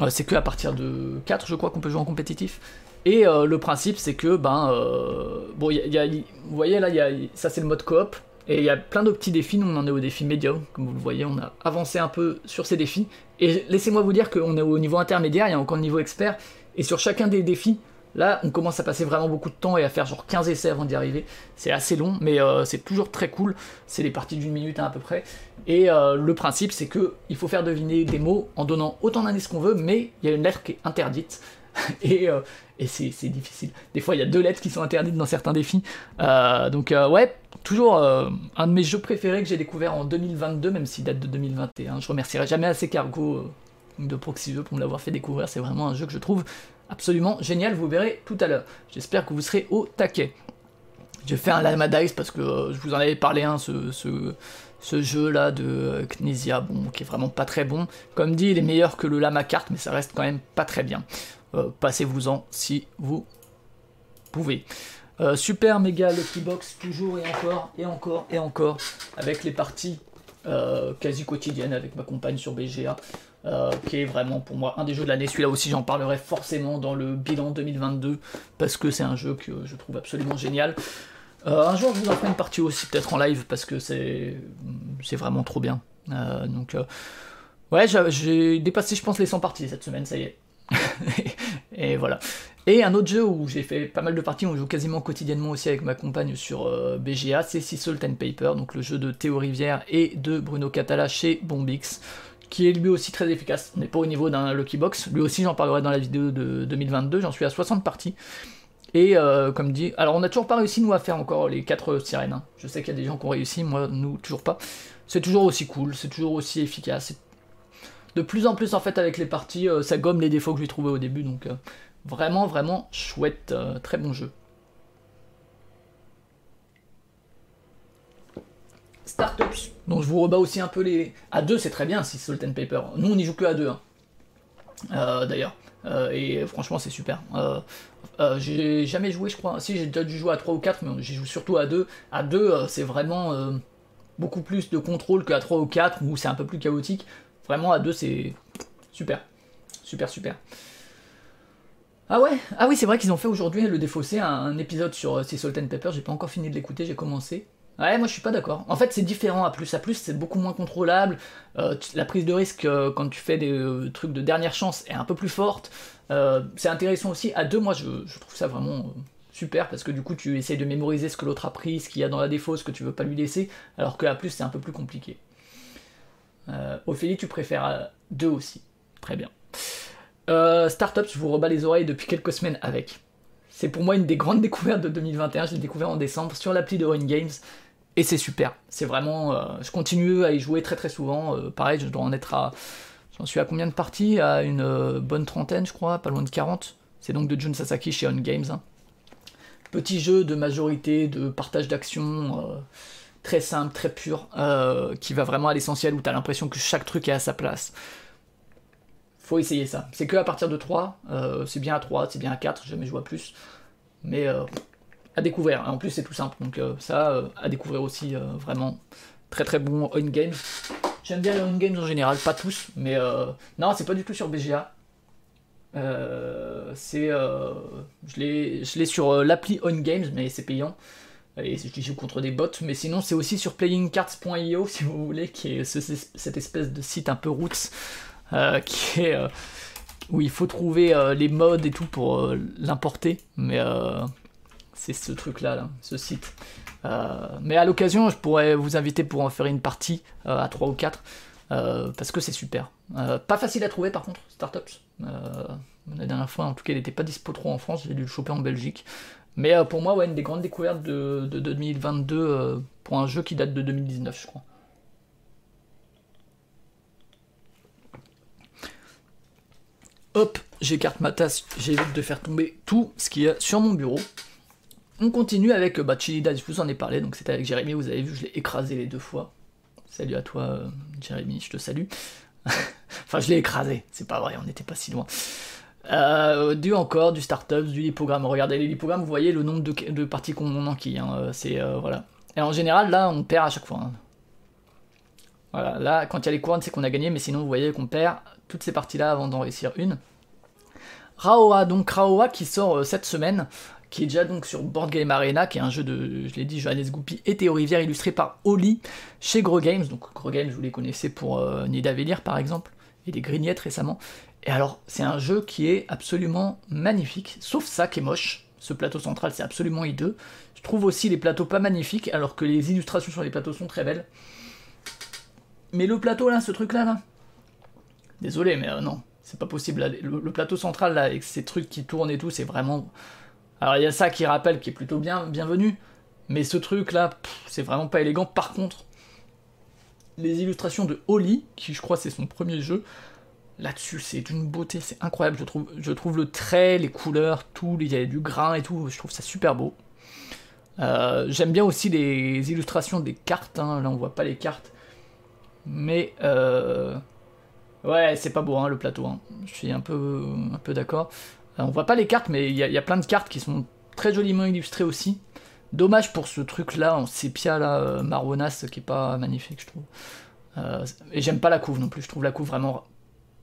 Euh, c'est que à partir de 4, je crois, qu'on peut jouer en compétitif. Et euh, le principe, c'est que, ben, euh, bon, y a, vous voyez là, ça c'est le mode coop, et il y a plein de petits défis. Nous, on en est au défi médium, comme vous le voyez, on a avancé un peu sur ces défis. Et laissez-moi vous dire qu'on est au niveau intermédiaire, il y a encore le niveau expert, et sur chacun des défis, Là, on commence à passer vraiment beaucoup de temps et à faire genre 15 essais avant d'y arriver. C'est assez long, mais c'est toujours très cool. C'est des parties d'une minute à peu près. Et euh, le principe, c'est que il faut faire deviner des mots en donnant autant d'indices qu'on veut, mais il y a une lettre qui est interdite. <laughs> et, euh, c'est difficile. Des fois, il y a deux lettres qui sont interdites dans certains défis. donc, ouais, toujours un de mes jeux préférés que j'ai découvert en 2022, même s'il date de 2021. Je remercierai jamais assez Cargo de Proxy pour me l'avoir fait découvrir. C'est vraiment un jeu que je trouve absolument génial, vous verrez tout à l'heure. J'espère que vous serez au taquet. Je fais un Lama Dice parce que euh, je vous en avais parlé, hein, ce, ce, jeu-là de euh, Knesia, bon, qui est vraiment pas très bon. Comme dit, il est meilleur que le Lama Carte, mais ça reste quand même pas très bien. Euh, passez-vous-en si vous pouvez. super méga Lucky Box, toujours et encore, et encore, et encore, avec les parties quasi quotidiennes avec ma compagne sur BGA. qui est vraiment pour moi un des jeux de l'année. Celui-là aussi, j'en parlerai forcément dans le bilan 2022 parce que c'est un jeu que je trouve absolument génial. Un jour, je vous en ferai une partie aussi, peut-être en live, parce que c'est vraiment trop bien. donc, ouais, j'ai dépassé, je pense, les 100 parties cette semaine, ça y est. <laughs> et voilà. Et un autre jeu où j'ai fait pas mal de parties, on joue quasiment quotidiennement aussi avec ma compagne sur euh, BGA, c'est Salt and Paper, donc le jeu de Théo Rivière et de Bruno Catala chez Bombix, qui est lui aussi très efficace. N'est pas au niveau d'un Lucky Box, lui aussi j'en parlerai dans la vidéo de 2022, j'en suis à 60 parties. Et euh, comme dit, alors on n'a toujours pas réussi nous à faire encore les 4 sirènes. Hein. Je sais qu'il y a des gens qui ont réussi, moi nous toujours pas. C'est toujours aussi cool, c'est toujours aussi efficace, de plus en plus en fait avec les parties, euh, ça gomme les défauts que j'ai trouvé au début, donc euh, vraiment vraiment chouette, euh, très bon jeu. Startups, donc je vous rebats aussi un peu les... À deux c'est très bien si Salt and Paper, nous on y joue que à deux, hein. d'ailleurs, et franchement c'est super. j'ai jamais joué je crois, si j'ai déjà dû jouer à 3 ou 4, mais j'y joue surtout à 2. À 2 c'est vraiment beaucoup plus de contrôle qu'à 3 ou 4 où c'est un peu plus chaotique. Vraiment, à deux, c'est super. Super, super. Ah ouais Ah oui, c'est vrai qu'ils ont fait aujourd'hui le défaussé, un, épisode sur euh, Sea Salt and Pepper. J'ai pas encore fini de l'écouter, j'ai commencé. Ouais, moi je suis pas d'accord. En fait, c'est différent à plus. À plus, c'est beaucoup moins contrôlable. Euh, la prise de risque euh, quand tu fais des trucs de dernière chance est un peu plus forte. c'est intéressant aussi. À deux, moi je, trouve ça vraiment super parce que du coup, tu essayes de mémoriser ce que l'autre a pris, ce qu'il y a dans la défausse que tu veux pas lui laisser. Alors que à plus, c'est un peu plus compliqué. Euh, Ophélie, tu préfères euh, deux aussi. Très bien. Euh, Startups, je vous rebats les oreilles depuis quelques semaines avec. C'est pour moi une des grandes <laughs> découvertes de 2021. Je l'ai découvert en décembre sur l'appli de Run Games. Et c'est super. C'est vraiment. je continue à y jouer très très souvent. pareil, je dois en être à. J'en suis à combien de parties? À une bonne trentaine, je crois, pas loin de 40. C'est donc de Jun Sasaki chez On Games. Hein. Petit jeu de majorité, de partage d'action très simple, très pur, euh, qui va vraiment à l'essentiel, où tu as l'impression que chaque truc est à sa place. Faut essayer ça. C'est que à partir de 3, euh, c'est bien à 3, c'est bien à 4, jamais je vois plus. Mais euh, à découvrir. En plus, c'est tout simple. Donc ça, à découvrir aussi, vraiment très très bon on game. J'aime bien les on games en général, pas tous, mais non, c'est pas du tout sur BGA. c'est, je l'ai sur l'appli on games, mais c'est payant et je joue contre des bots, mais sinon c'est aussi sur playingcards.io <laughs> si vous voulez, qui est cette espèce de site un peu roots, euh, qui est euh, où il faut trouver euh, les modes et tout pour l'importer, mais c'est ce truc là, là, ce site. mais à l'occasion, je pourrais vous inviter pour en faire une partie à 3 ou 4, parce que c'est super. pas facile à trouver par contre, Startups. la dernière fois, en tout cas, il n'était pas dispo trop en France, j'ai dû le choper en Belgique. Mais euh, pour moi, ouais, une des grandes découvertes de, 2022 euh, pour un jeu qui date de 2019, je crois. Hop, j'écarte ma tasse, j'évite de faire tomber tout ce qu'il y a sur mon bureau. On continue avec Chili Dice, je vous en ai parlé, donc c'était avec Jérémy, vous avez vu, je l'ai écrasé les deux fois. Salut à toi, euh, Jérémy, je te salue. <laughs> enfin, je l'ai écrasé, c'est pas vrai, on n'était pas si loin. Euh, du encore, du startup, du lipogramme. Regardez les lipogrammes, vous voyez le nombre de, parties qu'on enquille. Hein. Euh, c'est euh, voilà. Et en général, là, on perd à chaque fois. Hein. Voilà, là, quand il y a les couronnes, c'est qu'on a gagné, mais sinon, vous voyez qu'on perd toutes ces parties-là avant d'en réussir une. Raoa, donc Raoa qui sort cette semaine, qui est déjà donc sur Board Game Arena, qui est un jeu de, je l'ai dit, Johannes Goupy et Théo Rivière, illustré par Oli chez Gros Games. Donc Gros Games, vous les connaissez pour Nida Vélir par exemple, et des Grignettes récemment. Et alors, c'est un jeu qui est absolument magnifique, sauf ça qui est moche. Ce plateau central, c'est absolument hideux. Je trouve aussi les plateaux pas magnifiques, alors que les illustrations sur les plateaux sont très belles. Mais le plateau là, ce truc là, là. Désolé, mais euh, non, c'est pas possible. Le, plateau central là, avec ces trucs qui tournent et tout, c'est vraiment. Alors il y a ça qui rappelle, qui est plutôt bien, bienvenu. Mais ce truc là, c'est vraiment pas élégant. Par contre, les illustrations de Holly, qui je crois c'est son premier jeu, là-dessus, c'est d'une beauté, c'est incroyable. Je trouve, le trait, les couleurs, tout, il y a du grain et tout, je trouve ça super beau. Euh, j'aime bien aussi les illustrations des cartes, hein. là on voit pas les cartes. Mais euh, ouais, c'est pas beau hein, le plateau, hein. je suis un peu d'accord. Euh, on voit pas les cartes, mais il y, a plein de cartes qui sont très joliment illustrées aussi. Dommage pour ce truc là en sépia là, marronasse, qui est pas magnifique, je trouve. et j'aime pas la couve non plus, je trouve la couve vraiment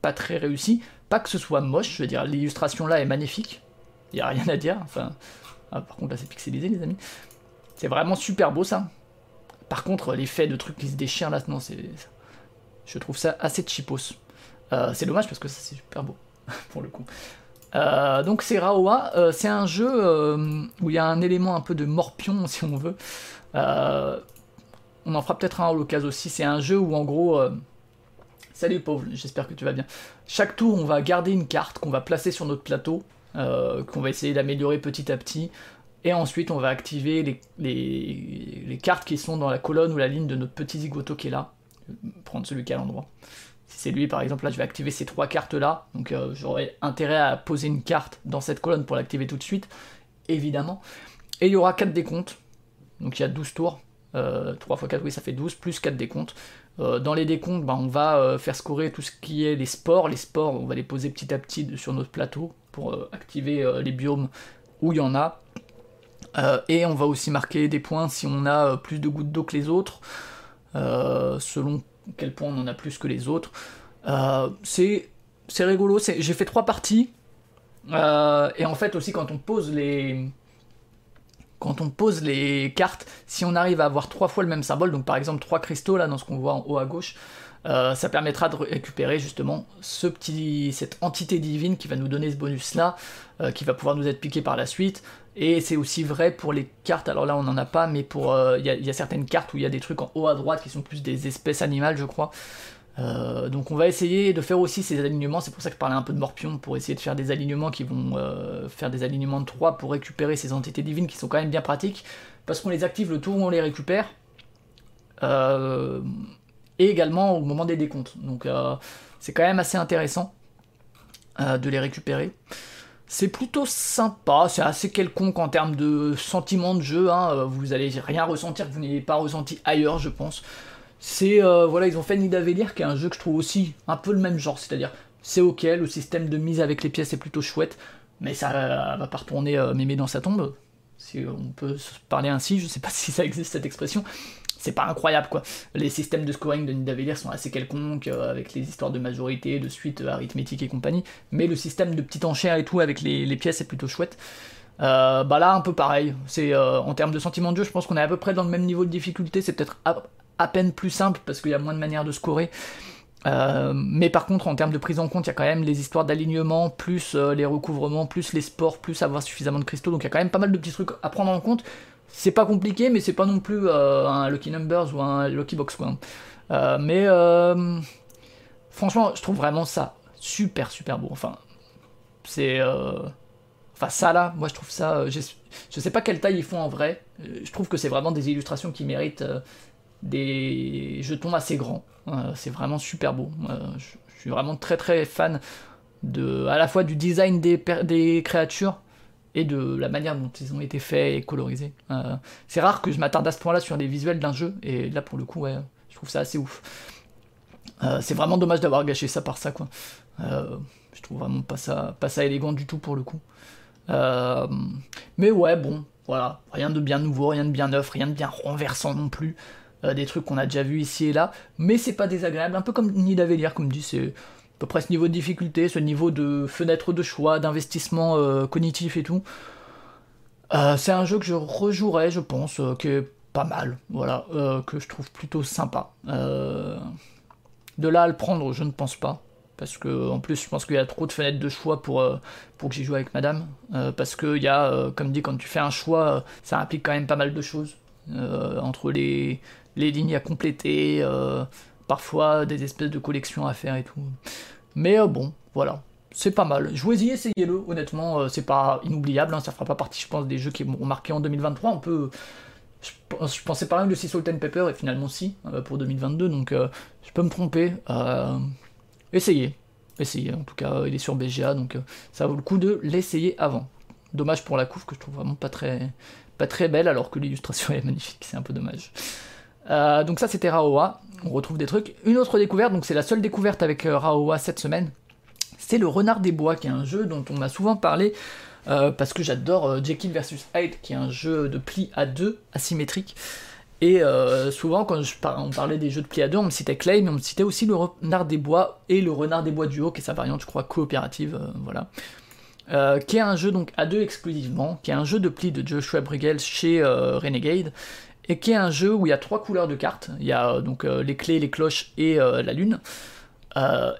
pas très réussi. Pas que ce soit moche, je veux dire, l'illustration là est magnifique. Il n'y a rien à dire. Enfin, ah, par contre là c'est pixelisé les amis. C'est vraiment super beau ça. Par contre, l'effet de trucs qui se déchirent là, non, c'est. Je trouve ça assez cheapos. Euh, c'est dommage parce que ça c'est super beau, <laughs> pour le coup. Euh, donc c'est Raoa, euh, c'est un jeu où il y a un élément un peu de morpion <laughs> si on veut. on en fera peut-être un à l'occasion aussi. C'est un jeu où en gros, salut pauvre, j'espère que tu vas bien. Chaque tour, on va garder une carte qu'on va placer sur notre plateau, qu'on va essayer d'améliorer petit à petit. Et ensuite, on va activer les, les, cartes qui sont dans la colonne ou la ligne de notre petit zigoto qui est là. Prendre celui qui est à l'endroit. C'est lui, par exemple, là, je vais activer ces trois cartes-là. Donc, euh, j'aurai intérêt à poser une carte dans cette colonne pour l'activer tout de suite, évidemment. Et il y aura 4 décomptes. Donc, il y a 12 tours. 3 x 4, oui, ça fait 12, plus 4 décomptes. Euh, dans les décomptes, bah, on va euh, faire scorer tout ce qui est les sports. Les sports, on va les poser petit à petit sur notre plateau pour activer les biomes où il y en a. Et on va aussi marquer des points si on a plus de gouttes d'eau que les autres, selon quel point on en a plus que les autres. c'est rigolo, j'ai fait trois parties, et en fait aussi quand on pose les quand on pose les cartes, si on arrive à avoir trois fois le même symbole, donc par exemple trois cristaux là dans ce qu'on voit en haut à gauche, ça permettra de récupérer justement cette entité divine qui va nous donner ce bonus là, qui va pouvoir nous être piqué par la suite. Et c'est aussi vrai pour les cartes, alors là on n'en a pas, mais pour euh, il y, a certaines cartes où il y a des trucs en haut à droite qui sont plus des espèces animales, je crois. Euh, donc on va essayer de faire aussi ces alignements, c'est pour ça que je parlais un peu de Morpion, pour essayer de faire des alignements qui vont euh, faire des alignements de 3 pour récupérer ces entités divines qui sont quand même bien pratiques, parce qu'on les active le tour où on les récupère, et également au moment des décomptes. Donc c'est quand même assez intéressant de les récupérer. C'est plutôt sympa, c'est assez quelconque en termes de sentiment de jeu, hein. Euh, vous allez rien ressentir que vous n'ayez pas ressenti ailleurs, je pense. C'est, euh, voilà, ils ont fait Nidavellir, qui est un jeu que je trouve aussi un peu le même genre, c'est-à-dire, c'est ok, le système de mise avec les pièces est plutôt chouette, mais ça va pas retourner euh, mémé dans sa tombe, si on peut se parler ainsi, je sais pas <laughs> si ça existe cette expression, c'est pas incroyable quoi. Les systèmes de scoring de Nidavellir sont assez quelconques, euh, avec les histoires de majorité, de suite euh, arithmétique et compagnie, mais le système de petite enchère et tout avec les, pièces est plutôt chouette. Euh, bah là un peu pareil, c'est en termes de sentiment de jeu, je pense qu'on est à peu près dans le même niveau de difficulté, c'est peut-être à, peine plus simple parce qu'il y a moins de manières de scorer. mais par contre, en termes de prise en compte, il y a quand même les histoires d'alignement, plus les recouvrements, plus les sports, plus avoir suffisamment de cristaux. Donc il y a quand même pas mal de petits trucs à prendre en compte c'est pas compliqué, mais c'est pas non plus euh, un Lucky Numbers ou un Lucky Box. Euh, mais euh, franchement, je trouve vraiment ça super super beau. Enfin, c'est enfin ça là, moi je trouve ça. je sais pas quelle taille ils font en vrai. Je trouve que c'est vraiment des illustrations qui méritent des jetons assez grands. c'est vraiment super beau. je, suis vraiment très très fan de à la fois du design des, des créatures et de la manière dont ils ont été faits et colorisés. Euh, c'est rare que je m'attarde à ce point-là sur les visuels d'un jeu, et là pour le coup, ouais, je trouve ça assez ouf. Euh, c'est vraiment dommage d'avoir gâché ça par ça, quoi. Euh, je trouve vraiment pas ça, pas ça élégant du tout pour le coup. mais ouais, bon, voilà, rien de bien nouveau, rien de bien neuf, rien de bien renversant non plus. des trucs qu'on a déjà vu ici et là, mais c'est pas désagréable, un peu comme Nidavellir, comme dit, c'est peu près ce niveau de difficulté, ce niveau de fenêtre de choix, d'investissement euh, cognitif et tout. Euh, c'est un jeu que je rejouerai, je pense, euh, qui est pas mal, voilà, que je trouve plutôt sympa. de là à le prendre, je ne pense pas. Parce que en plus, je pense qu'il y a trop de fenêtres de choix pour, pour que j'y joue avec madame. parce qu'il y a, comme dit, quand tu fais un choix, ça implique quand même pas mal de choses. entre les, les lignes à compléter, parfois des espèces de collections à faire et tout. Mais euh, bon, voilà, c'est pas mal. Jouez-y, essayez-le, honnêtement, euh, c'est pas inoubliable, hein, ça fera pas partie, je pense, des jeux qui m'ont marqué en 2023. On peut. Je, pensais par exemple de Salt and Pepper, et finalement si, euh, pour 2022, donc je peux me tromper. essayez, essayez, en tout cas, il est sur BGA, donc ça vaut le coup de l'essayer avant. Dommage pour la couve que je trouve vraiment pas très, pas très belle, alors que l'illustration <laughs> est magnifique, c'est un peu dommage. Euh, donc ça c'était Raoa, on retrouve des trucs. Une autre découverte, donc c'est la seule découverte avec euh, Raoa cette semaine, c'est le Renard des Bois, qui est un jeu dont on m'a souvent parlé, euh, parce que j'adore Jekyll vs Hyde, qui est un jeu de pli à deux, asymétrique. Et euh, souvent, quand on parlait des jeux de pli à deux, on me citait Clay, mais on me citait aussi le Renard des Bois et le Renard des Bois duo, qui est sa variante, je crois, coopérative, euh, voilà. Euh, qui est un jeu donc à deux exclusivement, qui est un jeu de pli de Joshua Brigel chez Renegade, et qui est un jeu où il y a trois couleurs de cartes. Il y a donc les clés, les cloches et la lune,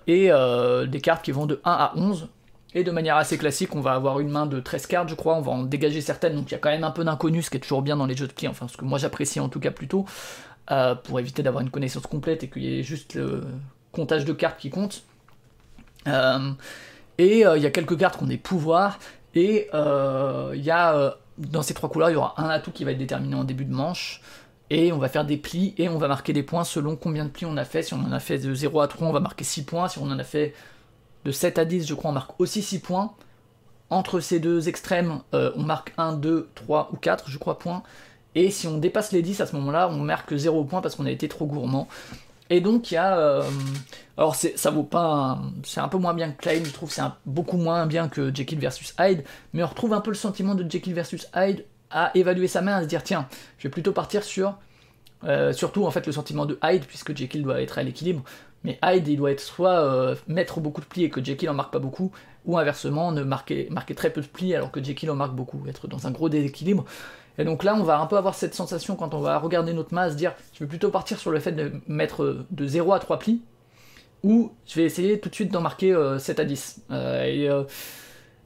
et des cartes qui vont de 1 à 11. Et de manière assez classique, on va avoir une main de 13 cartes, je crois, on va en dégager certaines, donc il y a quand même un peu d'inconnu, ce qui est toujours bien dans les jeux de pli, enfin ce que moi j'apprécie en tout cas plutôt, euh, pour éviter d'avoir une connaissance complète et qu'il y ait juste le comptage de cartes qui compte. Euh, et euh, il y a quelques cartes qu'on est pouvoir, et il y a, dans ces trois couleurs, il y aura un atout qui va être déterminé en début de manche, et on va faire des plis, et on va marquer des points selon combien de plis on a fait. Si on en a fait de 0 à 3, on va marquer 6 points, si on en a fait de 7 à 10, je crois, on marque aussi 6 points. Entre ces deux extrêmes, euh, on marque 1, 2, 3 ou 4, je crois, points. Et si on dépasse les 10 à ce moment-là, on marque 0 points parce qu'on a été trop gourmand. Et donc il y a. Euh, alors ça vaut pas. C'est un peu moins bien que Klein, je trouve, c'est beaucoup moins bien que Jekyll versus Hyde, mais on retrouve un peu le sentiment de Jekyll versus Hyde à évaluer sa main, à se dire tiens, je vais plutôt partir sur. Euh, surtout en fait le sentiment de Hyde, puisque Jekyll doit être à l'équilibre. Mais Hyde, il doit être soit euh, mettre beaucoup de plis et que Jekyll en marque pas beaucoup, ou inversement, ne marquer, marquer très peu de plis alors que Jekyll en marque beaucoup, être dans un gros déséquilibre. Et donc là, on va un peu avoir cette sensation quand on va regarder notre masse, dire je vais plutôt partir sur le fait de mettre de 0 à 3 plis, ou je vais essayer tout de suite d'en marquer 7 euh, à 10. Euh,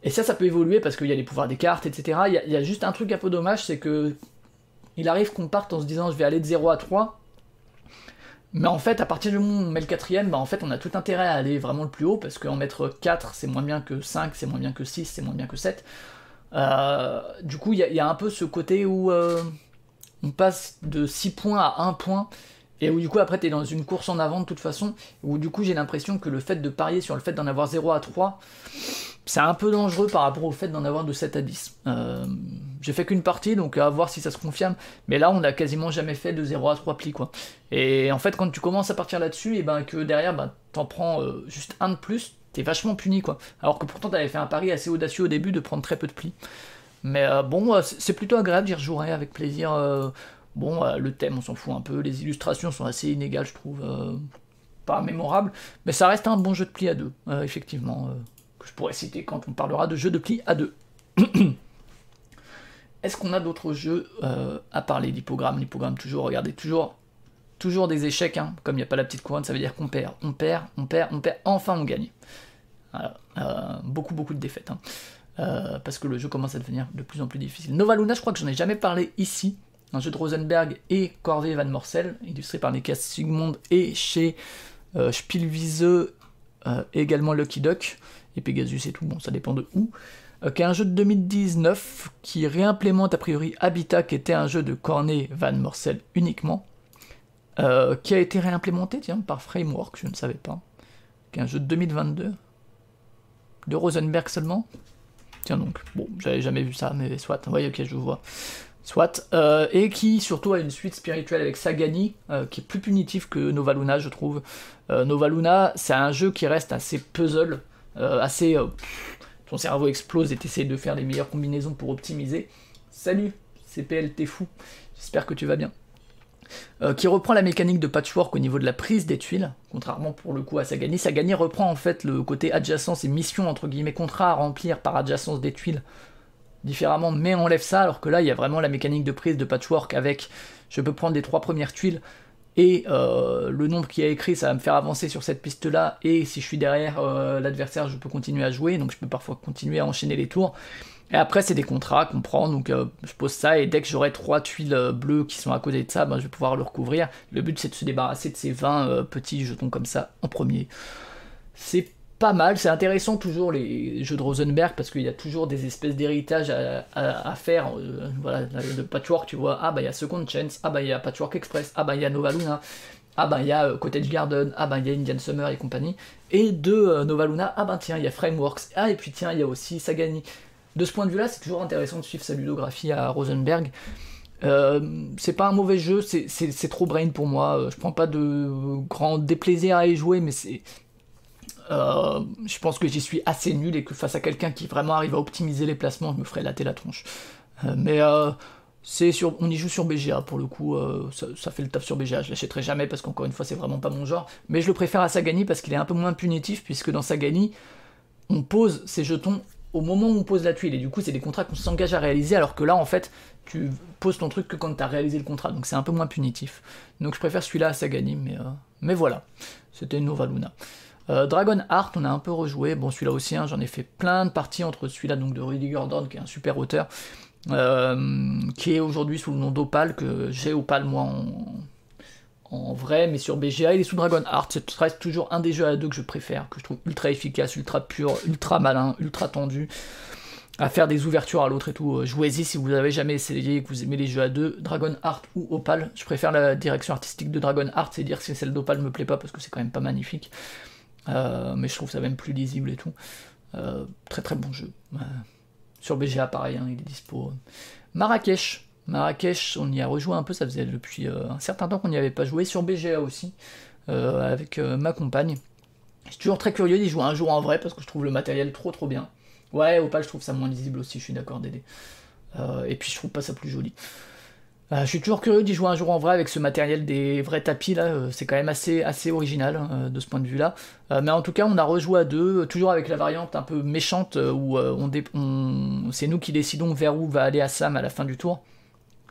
et, ça, ça peut évoluer parce qu'il y a les pouvoirs des cartes, etc. Il y, a, juste un truc un peu dommage, c'est que il arrive qu'on parte en se disant je vais aller de 0 à 3, mais en fait, à partir du moment où on met le quatrième, bah on a tout intérêt à aller vraiment le plus haut, parce qu'en mettre 4, c'est moins bien que 5, c'est moins bien que 6, c'est moins bien que 7. Euh, du coup, il y, a un peu ce côté où euh, on passe de 6 points à 1 point, et où du coup, après, tu es dans une course en avant de toute façon, où du coup, j'ai l'impression que le fait de parier sur le fait d'en avoir 0 à 3, c'est un peu dangereux par rapport au fait d'en avoir de 7 à 10. Euh, j'ai fait qu'une partie, donc à voir si ça se confirme. Mais là, on n'a quasiment jamais fait de 0 à 3 plis, quoi. Et en fait, quand tu commences à partir là-dessus, et ben que derrière, ben, t'en prends euh, juste un de plus, t'es vachement puni, quoi. Alors que pourtant, t'avais fait un pari assez audacieux au début de prendre très peu de plis. Mais euh, bon, c'est plutôt agréable, j'y rejouerai avec plaisir. Bon, le thème, on s'en fout un peu. Les illustrations sont assez inégales, je trouve. pas mémorables. Mais ça reste un bon jeu de plis à deux, effectivement je pourrais citer quand on parlera de jeux de pli à deux. <coughs> Est-ce qu'on a d'autres jeux euh, à parler d'hypogramme L'hypogramme, toujours, regardez, toujours, toujours des échecs, hein. comme il n'y a pas la petite couronne, ça veut dire qu'on perd, on perd, on perd, on perd, enfin on gagne. Euh, beaucoup, beaucoup de défaites, hein. euh, parce que le jeu commence à devenir de plus en plus difficile. Nova Luna, je crois que j'en ai jamais parlé ici, un jeu de Rosenberg et Corvée Van Morcel, illustré par Nicolas Sigmund et chez Spielwiese, également Lucky Duck et Pegasus et tout, bon, ça dépend de où. Euh, qui est un jeu de 2019 qui réimplémente a priori Habitat, qui était un jeu de Cornet Van Morcel uniquement, euh, qui a été réimplémenté tiens, par Framework, je ne savais pas. Qui est un jeu de 2022 de Rosenberg seulement. Tiens donc, bon, j'avais jamais vu ça, mais soit, ouais, ok, je vois. Soit, euh, et qui surtout a une suite spirituelle avec Sagani, qui est plus punitif que Nova Luna, je trouve. Nova Luna, c'est un jeu qui reste assez puzzle, euh, assez. Euh, ton cerveau explose et t'essayes de faire les meilleures combinaisons pour optimiser. Salut, CPL, t'es fou. J'espère que tu vas bien. Euh, qui reprend la mécanique de patchwork au niveau de la prise des tuiles, contrairement pour le coup à Sagani. Sagani reprend en fait le côté adjacence et mission entre guillemets contrat à remplir par adjacence des tuiles différemment, mais enlève ça, alors que là il y a vraiment la mécanique de prise de patchwork avec je peux prendre les trois premières tuiles et euh, le nombre qui a écrit, ça va me faire avancer sur cette piste-là, et si je suis derrière euh, l'adversaire, je peux continuer à jouer, donc je peux parfois continuer à enchaîner les tours. Et après, c'est des contrats qu'on prend, donc euh, je pose ça, et dès que j'aurai trois tuiles bleues qui sont à côté de ça, ben, je vais pouvoir le recouvrir. Le but, c'est de se débarrasser de ces 20 petits jetons comme ça en premier. C'est pas mal, c'est intéressant toujours les jeux de Rosenberg parce qu'il y a toujours des espèces d'héritage à, faire. Euh, voilà, de Patchwork, tu vois, ah bah il y a Second Chance, ah bah il y a Patchwork Express, ah bah il y a Nova Luna, ah bah il y a euh, Cottage Garden, ah bah il y a Indian Summer et compagnie. Et de euh, Nova Luna, ah bah tiens, il y a Frameworks, ah et puis tiens, il y a aussi Sagani. De ce point de vue-là, c'est toujours intéressant de suivre sa ludographie à Rosenberg. c'est pas un mauvais jeu, c'est trop brain pour moi. Je prends pas de grand déplaisir à y jouer, mais c'est euh, je pense que j'y suis assez nul et que face à quelqu'un qui vraiment arrive à optimiser les placements, je me ferais latter la tronche. Euh, mais euh, C'est sur, on y joue sur BGA pour le coup, ça, fait le taf sur BGA. Je l'achèterai jamais parce qu'encore une fois c'est vraiment pas mon genre. Mais je le préfère à Sagani parce qu'il est un peu moins punitif puisque dans Sagani on pose ses jetons au moment où on pose la tuile et du coup c'est des contrats qu'on s'engage à réaliser alors que là en fait tu poses ton truc que quand tu as réalisé le contrat donc c'est un peu moins punitif. Donc je préfère celui-là à Sagani mais, mais voilà, c'était Nova Luna. Euh, Dragon Heart, on a un peu rejoué. Bon, celui-là aussi, hein, j'en ai fait plein de parties entre celui-là donc de Rudy Gordon, qui est un super auteur, euh, qui est aujourd'hui sous le nom d'Opal, que j'ai Opal moi en, vrai, mais sur BGA, il est sous Dragon Heart. C'est reste toujours un des jeux à deux que je préfère, que je trouve ultra efficace, ultra pur, ultra malin, ultra tendu. À faire des ouvertures à l'autre et tout. Euh, jouez-y si vous n'avez jamais essayé et que vous aimez les jeux à deux. Dragon Heart ou Opal. Je préfère la direction artistique de Dragon Heart, c'est dire si celle d'Opal me plaît pas parce que c'est quand même pas magnifique. Euh, mais je trouve ça même plus lisible et tout. très très bon jeu. Sur BGA, pareil, hein, il est dispo. Marrakech. Marrakech, on y a rejoué un peu, ça faisait depuis euh, un certain temps qu'on n'y avait pas joué. Sur BGA aussi, euh, avec euh, ma compagne. Je toujours très curieux d'y jouer un jour en vrai parce que je trouve le matériel trop trop bien. Ouais, Opal, je trouve ça moins lisible aussi, je suis d'accord, Dédé. et puis je trouve pas ça plus joli. Euh, je suis toujours curieux d'y jouer un jour en vrai avec ce matériel des vrais tapis là, euh, c'est quand même assez, original euh, de ce point de vue là. mais en tout cas, on a rejoué à deux, toujours avec la variante un peu méchante où c'est nous qui décidons vers où va aller Assam à la fin du tour.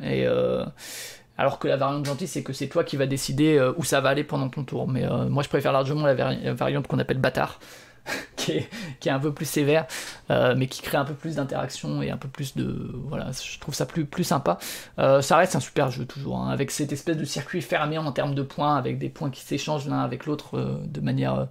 Et alors que la variante gentille, c'est que c'est toi qui vas décider où ça va aller pendant ton tour. Mais moi, je préfère largement la variante qu'on appelle bâtard. Qui, est, un peu plus sévère, euh, mais qui crée un peu plus d'interaction et un peu plus de. Voilà, je trouve ça plus, plus sympa. Euh, ça reste un super jeu toujours, hein, avec cette espèce de circuit fermé en termes de points, avec des points qui s'échangent l'un avec l'autre euh, de manière.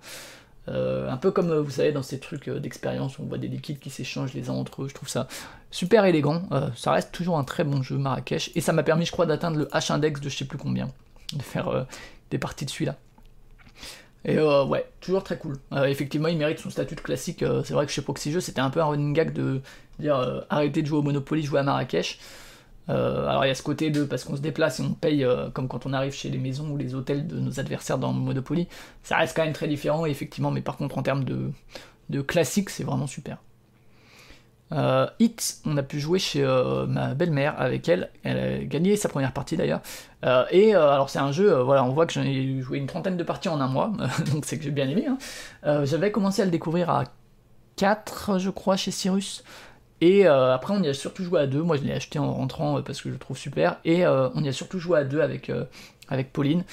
un peu comme vous savez dans ces trucs d'expérience où on voit des liquides qui s'échangent les uns entre eux, je trouve ça super élégant. ça reste toujours un très bon jeu Marrakech et ça m'a permis, je crois, d'atteindre le H-index de je sais plus combien, de faire des parties de celui-là. Et euh, ouais, toujours très cool. Euh, effectivement, il mérite son statut de classique. Euh, c'est vrai que chez Proxy Jeux, c'était un peu un running gag de dire arrêter de jouer au Monopoly, jouer à Marrakech. alors il y a ce côté de parce qu'on se déplace et on paye comme quand on arrive chez les maisons ou les hôtels de nos adversaires dans Monopoly. Ça reste quand même très différent, effectivement, mais par contre en termes de, de classique, c'est vraiment super. Euh, Hit, on a pu jouer chez euh, ma belle-mère avec elle. Elle a gagné sa première partie d'ailleurs. Euh, et alors c'est un jeu, voilà, on voit que j'en ai joué une trentaine de parties en un mois, <laughs> donc c'est que j'ai bien aimé. Hein. J'avais commencé à le découvrir à 4, je crois, chez Cyrus. Et après, on y a surtout joué à deux. Moi, je l'ai acheté en rentrant parce que je le trouve super. Et on y a surtout joué à deux avec, avec Pauline.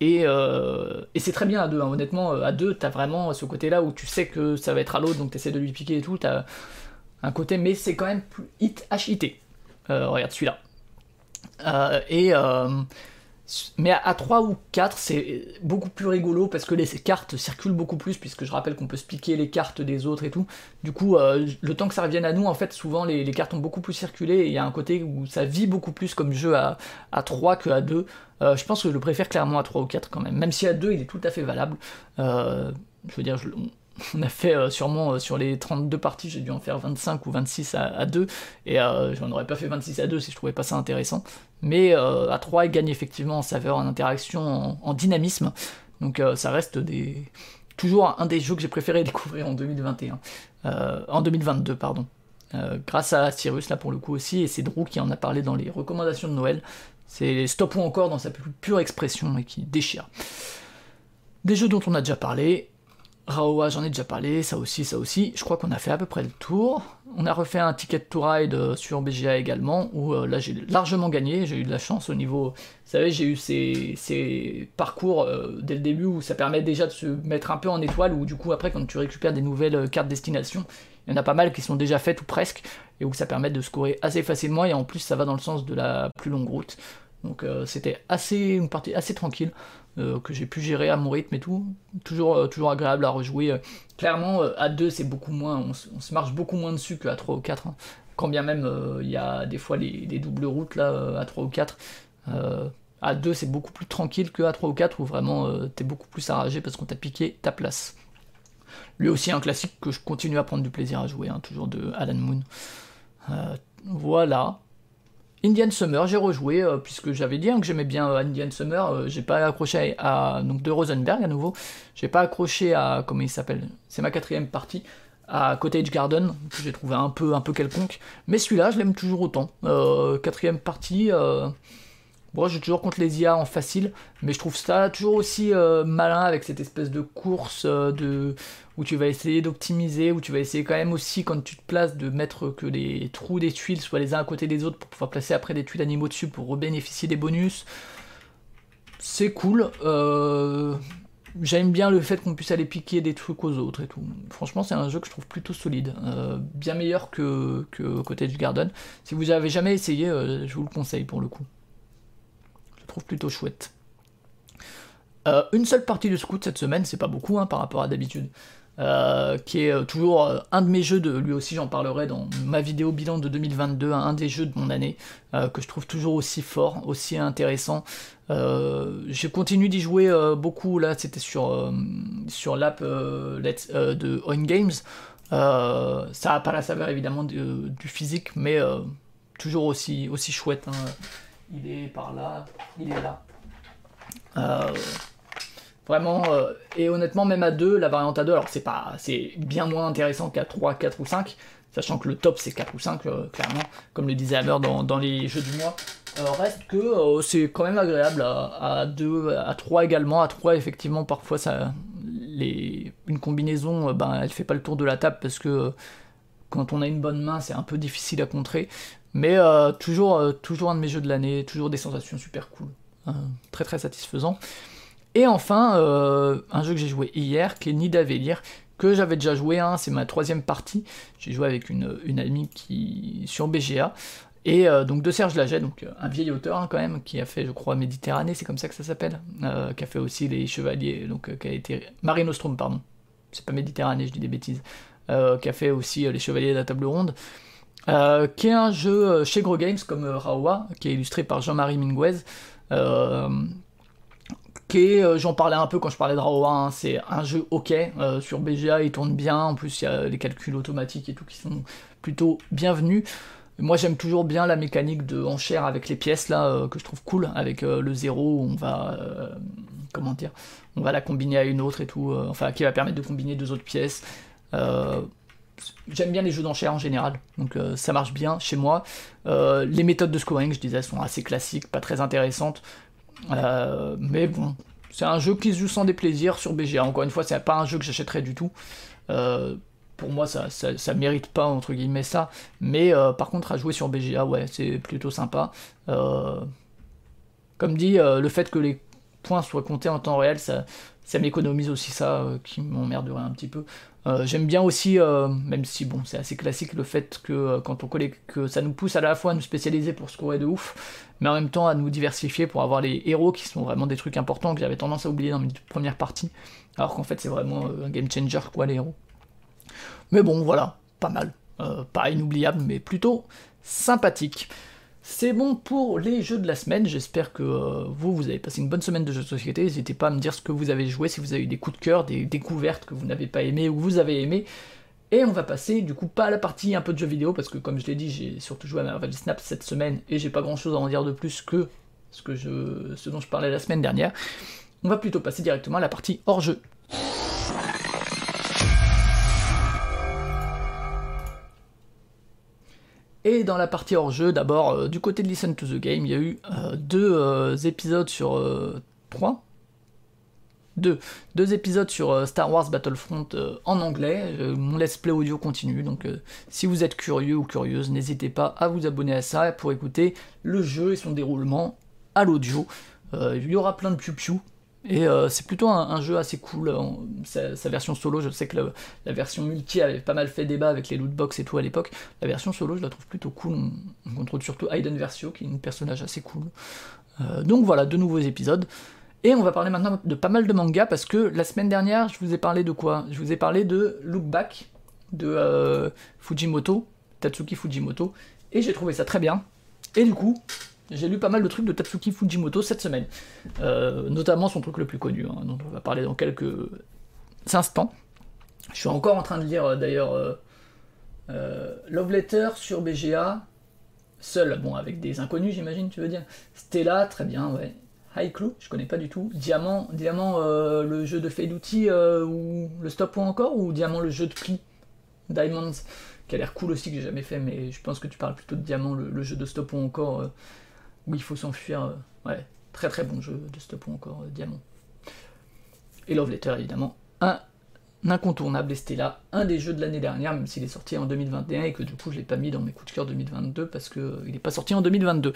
Et, et c'est très bien à deux, hein. honnêtement. À deux, t'as vraiment ce côté-là où tu sais que ça va être à l'autre, donc t'essaies de lui piquer et tout. T'as un côté, mais c'est quand même plus hit HIT. Euh, regarde celui-là. Euh, et euh, mais à, 3 ou 4, c'est beaucoup plus rigolo parce que les cartes circulent beaucoup plus, puisque je rappelle qu'on peut se piquer les cartes des autres et tout. Du coup, le temps que ça revienne à nous, en fait, souvent les, cartes ont beaucoup plus circulé et il y a un côté où ça vit beaucoup plus comme jeu à, à 3 que à 2. je pense que je le préfère clairement à 3 ou 4 quand même, même si à 2 il est tout à fait valable. je veux dire, je, a fait euh, sûrement euh, sur les 32 parties, j'ai dû en faire 25 ou 26 à, 2, et euh, j'en aurais pas fait 26 à 2 si je trouvais pas ça intéressant. Mais à 3, il gagne effectivement en saveur, en interaction, en, dynamisme, donc ça reste toujours un des jeux que j'ai préféré <laughs> découvrir en 2021, en 2022, pardon. grâce à Cyrus là pour le coup aussi, et c'est Drew qui en a parlé dans les recommandations de Noël. C'est Stop ou encore dans sa plus pure expression et qui déchire. Des jeux dont on a déjà parlé, Raoa, j'en ai déjà parlé, ça aussi, ça aussi. Je crois qu'on a fait à peu près le tour. On a refait un ticket to ride euh, sur BGA également, où euh, là j'ai largement gagné, j'ai eu de la chance au niveau... Vous savez, j'ai eu ces, parcours euh, dès le début où ça permet déjà de se mettre un peu en étoile, où du coup après quand tu récupères des nouvelles cartes destination, il y en a pas mal qui sont déjà faites ou presque, et où ça permet de scorer assez facilement, et en plus ça va dans le sens de la plus longue route. Donc c'était assez une partie assez tranquille. Euh, que j'ai pu gérer à mon rythme et tout. Toujours, euh, toujours agréable à rejouer. Clairement, euh, à 2, c'est beaucoup moins, on, se marche beaucoup moins dessus qu'à 3 ou 4. Hein. Quand bien même, il y a des fois les, doubles routes là, à 3 ou 4. à 2, c'est beaucoup plus tranquille qu'à 3 ou 4 où vraiment t'es beaucoup plus arragé parce qu'on t'a piqué ta place. Lui aussi un classique que je continue à prendre du plaisir à jouer, hein, toujours de Alan Moon. voilà. Indian Summer, j'ai rejoué, euh, puisque j'avais dit hein, que j'aimais bien euh, Indian Summer, euh, j'ai pas accroché à, donc de Rosenberg à nouveau, j'ai pas accroché à, comment il s'appelle, c'est ma quatrième partie, à Cottage Garden, que j'ai trouvé un peu, un peu quelconque. Mais celui-là, je l'aime toujours autant. Quatrième partie, bon, j'ai toujours contre les IA en facile, mais je trouve ça toujours aussi euh, malin avec cette espèce de course de, où tu vas essayer d'optimiser, où tu vas essayer quand même aussi, quand tu te places, de mettre que les trous des tuiles soient les uns à côté des autres pour pouvoir placer après des tuiles animaux dessus pour bénéficier des bonus. C'est cool. J'aime bien le fait qu'on puisse aller piquer des trucs aux autres et tout. Franchement, c'est un jeu que je trouve plutôt solide. Euh, bien meilleur que, que Cottage Garden. Si vous avez jamais essayé, euh, je vous le conseille pour le coup. Je plutôt chouette. Euh, une seule partie de Scout cette semaine, c'est pas beaucoup hein, par rapport à d'habitude. Euh, qui est euh, toujours un de mes jeux, de, lui aussi j'en parlerai dans ma vidéo bilan de 2022, un des jeux de mon année, que je trouve toujours aussi fort, aussi intéressant. J'ai continué d'y jouer beaucoup, là c'était sur, sur l'app de On Games. ça n'a pas la saveur évidemment du, physique, mais toujours aussi, aussi chouette. Hein. Il est par là, il est là. Vraiment, euh, et honnêtement, même à 2, la variante à 2, alors c'est pas, c'est bien moins intéressant qu'à 3, 4 ou 5, sachant que le top c'est 4 ou 5, euh, clairement, comme le disait Hammer dans, les jeux du mois. Euh, reste que c'est quand même agréable à, 2, à 3 également. À 3, effectivement, parfois, ça, les, une combinaison, ben, elle fait pas le tour de la table parce que quand on a une bonne main, c'est un peu difficile à contrer. Mais toujours, toujours un de mes jeux de l'année, toujours des sensations super cool. très très satisfaisant. Et enfin, euh, un jeu que j'ai joué hier, qui est Nidavellir, que j'avais déjà joué, hein, c'est ma troisième partie. J'ai joué avec une, amie qui sur BGA. Et euh, donc de Serge Laget, donc euh, un vieil auteur hein, quand même, qui a fait, je crois, Méditerranée, c'est comme ça que ça s'appelle, qui a fait aussi les Chevaliers, donc qui a été Marie Nostrum, pardon, c'est pas Méditerranée, je dis des bêtises, qui a fait aussi les Chevaliers de la Table Ronde, qui est un jeu chez Gros Games comme Raoua, qui est illustré par Jean-Marie Minguez, euh, j'en parlais un peu quand je parlais de Raowa, hein, c'est un jeu ok, euh, sur BGA il tourne bien, en plus il y a les calculs automatiques et tout qui sont plutôt bienvenus. Moi j'aime toujours bien la mécanique de enchère avec les pièces là, euh, que je trouve cool, avec le zéro on va, comment dire, on va la combiner à une autre et tout, enfin qui va permettre de combiner deux autres pièces. J'aime bien les jeux d'enchères en général, donc ça marche bien chez moi. les méthodes de scoring, je disais, sont assez classiques, pas très intéressantes. Euh, mais bon, c'est un jeu qui se joue sans déplaisir sur BGA. Encore une fois, c'est pas un jeu que j'achèterais du tout. Euh, pour moi, ça, ça, mérite pas, entre guillemets, ça. Mais euh, par contre, à jouer sur BGA, ouais, c'est plutôt sympa. comme dit, le fait que les points soient comptés en temps réel, ça, ça m'économise aussi ça, qui m'emmerderait un petit peu. J'aime bien aussi, même si bon, c'est assez classique, le fait que quand on collecte, que ça nous pousse à la fois à nous spécialiser pour scorer de ouf, mais en même temps à nous diversifier pour avoir les héros qui sont vraiment des trucs importants que j'avais tendance à oublier dans mes premières parties, alors qu'en fait c'est vraiment euh, un game changer quoi les héros. Mais bon voilà, pas mal, euh, pas inoubliable mais plutôt sympathique. C'est bon pour les jeux de la semaine, j'espère que euh, vous, vous avez passé une bonne semaine de jeux de société, n'hésitez pas à me dire ce que vous avez joué, si vous avez eu des coups de cœur, des découvertes que vous n'avez pas aimées ou que vous avez aimées, et on va passer du coup pas à la partie un peu de jeux vidéo parce que comme je l'ai dit j'ai surtout joué à Marvel Snap cette semaine et j'ai pas grand chose à en dire de plus que ce, ce dont je parlais la semaine dernière. On va plutôt passer directement à la partie hors jeu. Et dans la partie hors jeu, d'abord euh, du côté de Listen to the Game, il y a eu euh, deux euh, épisodes sur trois deux, deux épisodes sur Star Wars Battlefront en anglais. Mon let's play audio continue, donc si vous êtes curieux ou curieuse, n'hésitez pas à vous abonner à ça pour écouter le jeu et son déroulement à l'audio. il y aura plein de piou et c'est plutôt un, jeu assez cool. sa, version solo, je sais que la, version multi avait pas mal fait débat avec les lootbox et tout à l'époque. La version solo, je la trouve plutôt cool. On, contrôle surtout Aiden Versio, qui est un personnage assez cool. donc voilà, deux nouveaux épisodes. Et on va parler maintenant de pas mal de mangas parce que la semaine dernière, je vous ai parlé de quoi? Je vous ai parlé de Look Back de euh, Fujimoto, Tatsuki Fujimoto, et j'ai trouvé ça très bien. Et du coup, j'ai lu pas mal de trucs de Tatsuki Fujimoto cette semaine, euh, notamment son truc le plus connu, hein, dont on va parler dans quelques instants. Je suis encore en train de lire euh, d'ailleurs Love Letter sur BGA, seul, bon, avec des inconnus, j'imagine, tu veux dire. Stella, très bien, ouais. High Clue, je connais pas du tout. Diamant, Diamant euh, le jeu de Fade Outil euh, ou le stop ou encore ou Diamant le jeu de pli Diamonds, qui a l'air cool aussi, que j'ai jamais fait, mais je pense que tu parles plutôt de Diamant, le, jeu de stop ou encore, euh, où il faut s'enfuir. Euh, ouais, très très bon jeu de stop ou encore, Diamant. Et Love Letter, évidemment, un incontournable, et c'était là un des jeux de l'année dernière, même s'il est sorti en 2021 et que du coup je l'ai pas mis dans mes coups de cœur 2022 parce qu'il n'est pas sorti en 2022.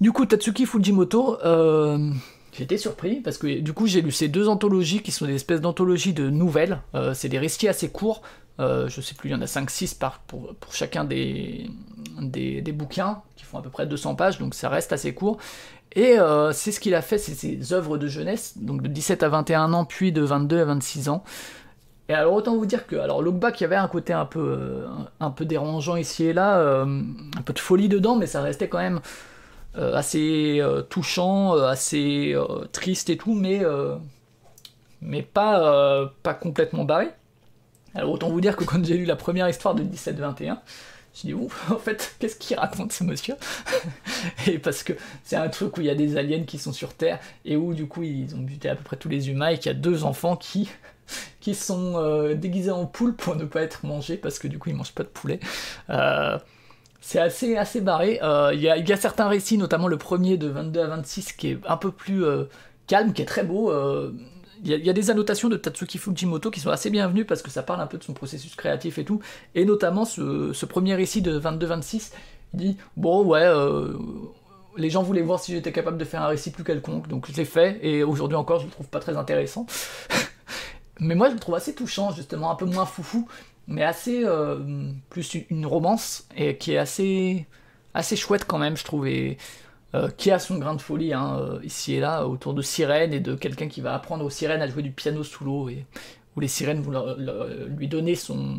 Du coup, Tatsuki Fujimoto, euh, j'étais surpris parce que du coup j'ai lu ces deux anthologies qui sont des espèces d'anthologies de nouvelles. Euh, c'est des récits assez courts. Euh, je sais plus, il y en a 5-6 pour, pour chacun des, des, bouquins qui font à peu près 200 pages, donc ça reste assez court. Et c'est ce qu'il a fait, c'est ses œuvres de jeunesse, donc de 17 à 21 ans, puis de 22 à 26 ans. Et alors autant vous dire que alors Lookback il y avait un côté un peu un peu dérangeant ici et là, un peu de folie dedans, mais ça restait quand même euh, assez euh, touchant, euh, assez triste et tout, mais, mais pas, pas complètement barré. Alors autant vous dire que quand j'ai lu la première histoire de 1721, je dis ouf, en fait, qu'est-ce qu'il raconte ce monsieur <laughs> Et parce que c'est un truc où il y a des aliens qui sont sur Terre et où du coup ils ont buté à peu près tous les humains et qu'il y a deux enfants qui <laughs> qui sont déguisés en poule pour ne pas être mangés parce que du coup ils mangent pas de poulet. Euh, c'est assez, assez barré. Euh, il y, a, certains récits, notamment le premier de 22 à 26, qui est un peu plus euh, calme, qui est très beau. Euh, il y, a des annotations de Tatsuki Fujimoto qui sont assez bienvenues parce que ça parle un peu de son processus créatif et tout. Et notamment ce, premier récit de 22-26, il dit Bon, ouais, les gens voulaient voir si j'étais capable de faire un récit plus quelconque, donc je l'ai fait, et aujourd'hui encore, je le trouve pas très intéressant. <laughs> Mais moi, je le trouve assez touchant, justement, un peu moins foufou mais assez euh, plus une romance et qui est assez assez chouette quand même je trouve euh, qui a son grain de folie hein, euh, ici et là autour de sirènes et de quelqu'un qui va apprendre aux sirènes à jouer du piano sous l'eau et où les sirènes vont lui donner son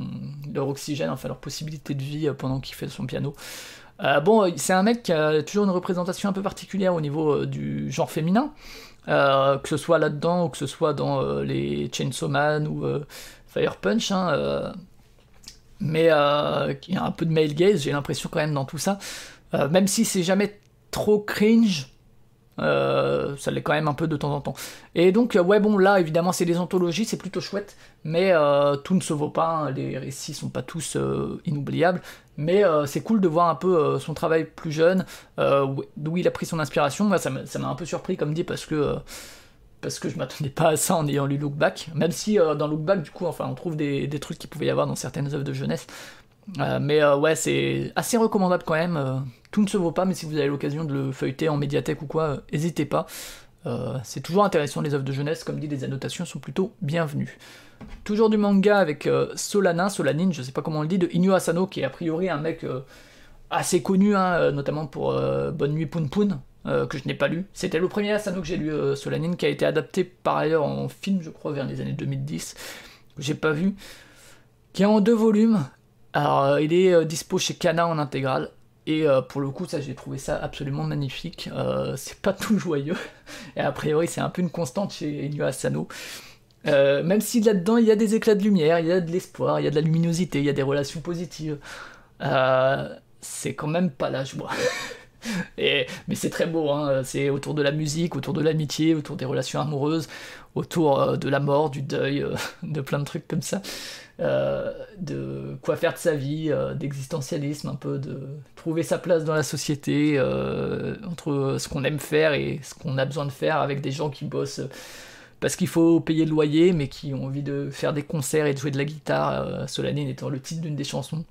leur oxygène enfin leur possibilité de vie pendant qu'il fait son piano bon c'est un mec qui a toujours une représentation un peu particulière au niveau du genre féminin que ce soit là-dedans ou que ce soit dans les Chainsaw Man ou Fire Punch hein, mais euh, il y a un peu de male gaze, j'ai l'impression quand même dans tout ça. Euh, même si c'est jamais trop cringe, euh, ça l'est quand même un peu de temps en temps. Et donc, ouais, bon, là, évidemment, c'est des anthologies, c'est plutôt chouette, mais tout ne se vaut pas, hein. les récits sont pas tous inoubliables, mais c'est cool de voir un peu son travail plus jeune, d'où il a pris son inspiration. Ça m'a un peu surpris, comme dit, parce que parce que je m'attendais pas à ça en ayant lu Look Back, même si euh, dans Look Back, du coup, enfin, on trouve des, trucs qu'il pouvait y avoir dans certaines œuvres de jeunesse. Euh, mais euh, ouais, c'est assez recommandable quand même. tout ne se vaut pas, mais si vous avez l'occasion de le feuilleter en médiathèque ou quoi, n'hésitez pas. c'est toujours intéressant les œuvres de jeunesse, comme dit, les annotations sont plutôt bienvenues. Toujours du manga avec Solanin, Solanine, je sais pas comment on le dit, de Inu Asano, qui est a priori un mec assez connu, hein, notamment pour Bonne Nuit Poun Poun, euh, que je n'ai pas lu. C'était le premier Asano que j'ai lu, euh, Solanine, qui a été adapté par ailleurs en film, je crois, vers les années 2010, que j'ai pas vu, qui est en deux volumes. Alors, euh, il est dispo chez Kana en intégrale. Et pour le coup, ça, j'ai trouvé ça absolument magnifique. c'est pas tout joyeux. <laughs> Et a priori, c'est un peu une constante chez Inyo Asano. même si là-dedans, il y a des éclats de lumière, il y a de l'espoir, il y a de la luminosité, il y a des relations positives. c'est quand même pas la <laughs> joie. <laughs> Mais c'est très beau, hein. c'est autour de la musique, autour de l'amitié, autour des relations amoureuses, autour euh, de la mort, du deuil, euh, <laughs> de plein de trucs comme ça, euh, de quoi faire de sa vie, d'existentialisme, un peu de trouver sa place dans la société, entre ce qu'on aime faire et ce qu'on a besoin de faire avec des gens qui bossent parce qu'il faut payer le loyer, mais qui ont envie de faire des concerts et de jouer de la guitare, Solanine étant le titre d'une des chansons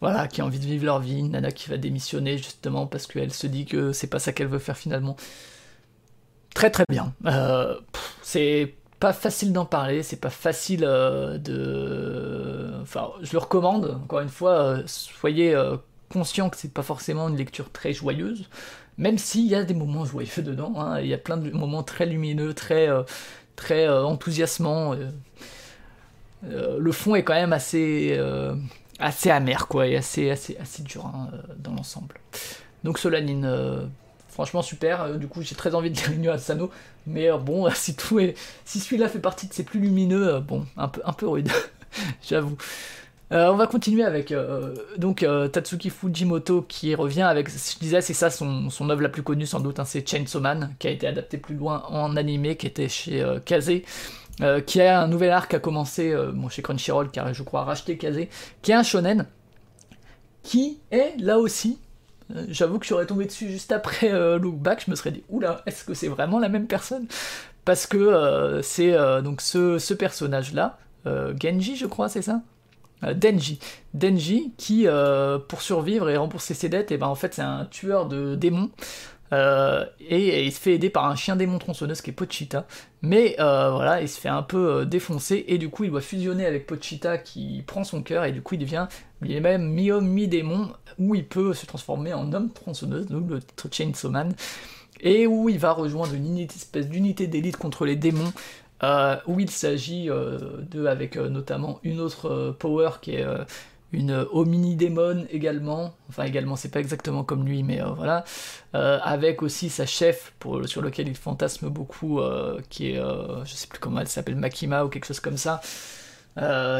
voilà, qui a envie de vivre leur vie, nana qui va démissionner justement parce qu'elle se dit que c'est pas ça qu'elle veut faire finalement. Très très bien. Euh, c'est pas facile d'en parler, c'est pas facile euh, de. Enfin, je le recommande, encore une fois, euh, soyez conscient que c'est pas forcément une lecture très joyeuse, même s'il y a des moments joyeux <laughs> dedans, hein. il y a plein de moments très lumineux, très, très enthousiasmants. le fond est quand même assez assez amer quoi et assez assez assez dur hein, euh, dans l'ensemble. Donc Solanine, euh, franchement super. Euh, du coup j'ai très envie de lire Inyo Asano, mais bon <laughs> si tout est, si celui-là fait partie de ses plus lumineux, bon un peu un peu rude, <laughs> j'avoue. on va continuer avec donc Tatsuki Fujimoto qui revient avec, je disais, c'est ça son, son œuvre la plus connue sans doute, hein, c'est Chainsaw Man qui a été adapté plus loin en animé, qui était chez Kaze qui a un nouvel arc à commencer bon, chez Crunchyroll, car je crois racheté Kazé, qui est un shonen, qui est là aussi J'avoue que j'aurais tombé dessus juste après Look Back, je me serais dit, oula, est-ce que c'est vraiment la même personne? Parce que c'est donc ce, ce personnage-là, Genji, je crois, c'est ça? Denji. Denji, qui, pour survivre et rembourser ses dettes, et eh ben, en fait, c'est un tueur de démons. Euh, et, il se fait aider par un chien démon tronçonneuse qui est Pochita. Mais euh, voilà, il se fait un peu euh, défoncer et du coup il doit fusionner avec Pochita qui prend son cœur et du coup il devient il est même mi-homme, mi-démon où il peut se transformer en homme tronçonneuse, donc le Chainsaw Man. Et où il va rejoindre une espèce d'unité d'élite contre les démons. où il s'agit de, avec notamment une autre power qui est une homini-démon également, enfin également c'est pas exactement comme lui, mais euh, voilà, euh, avec aussi sa chef pour, sur lequel il fantasme beaucoup, euh, qui est, je sais plus comment elle s'appelle, Makima ou quelque chose comme ça,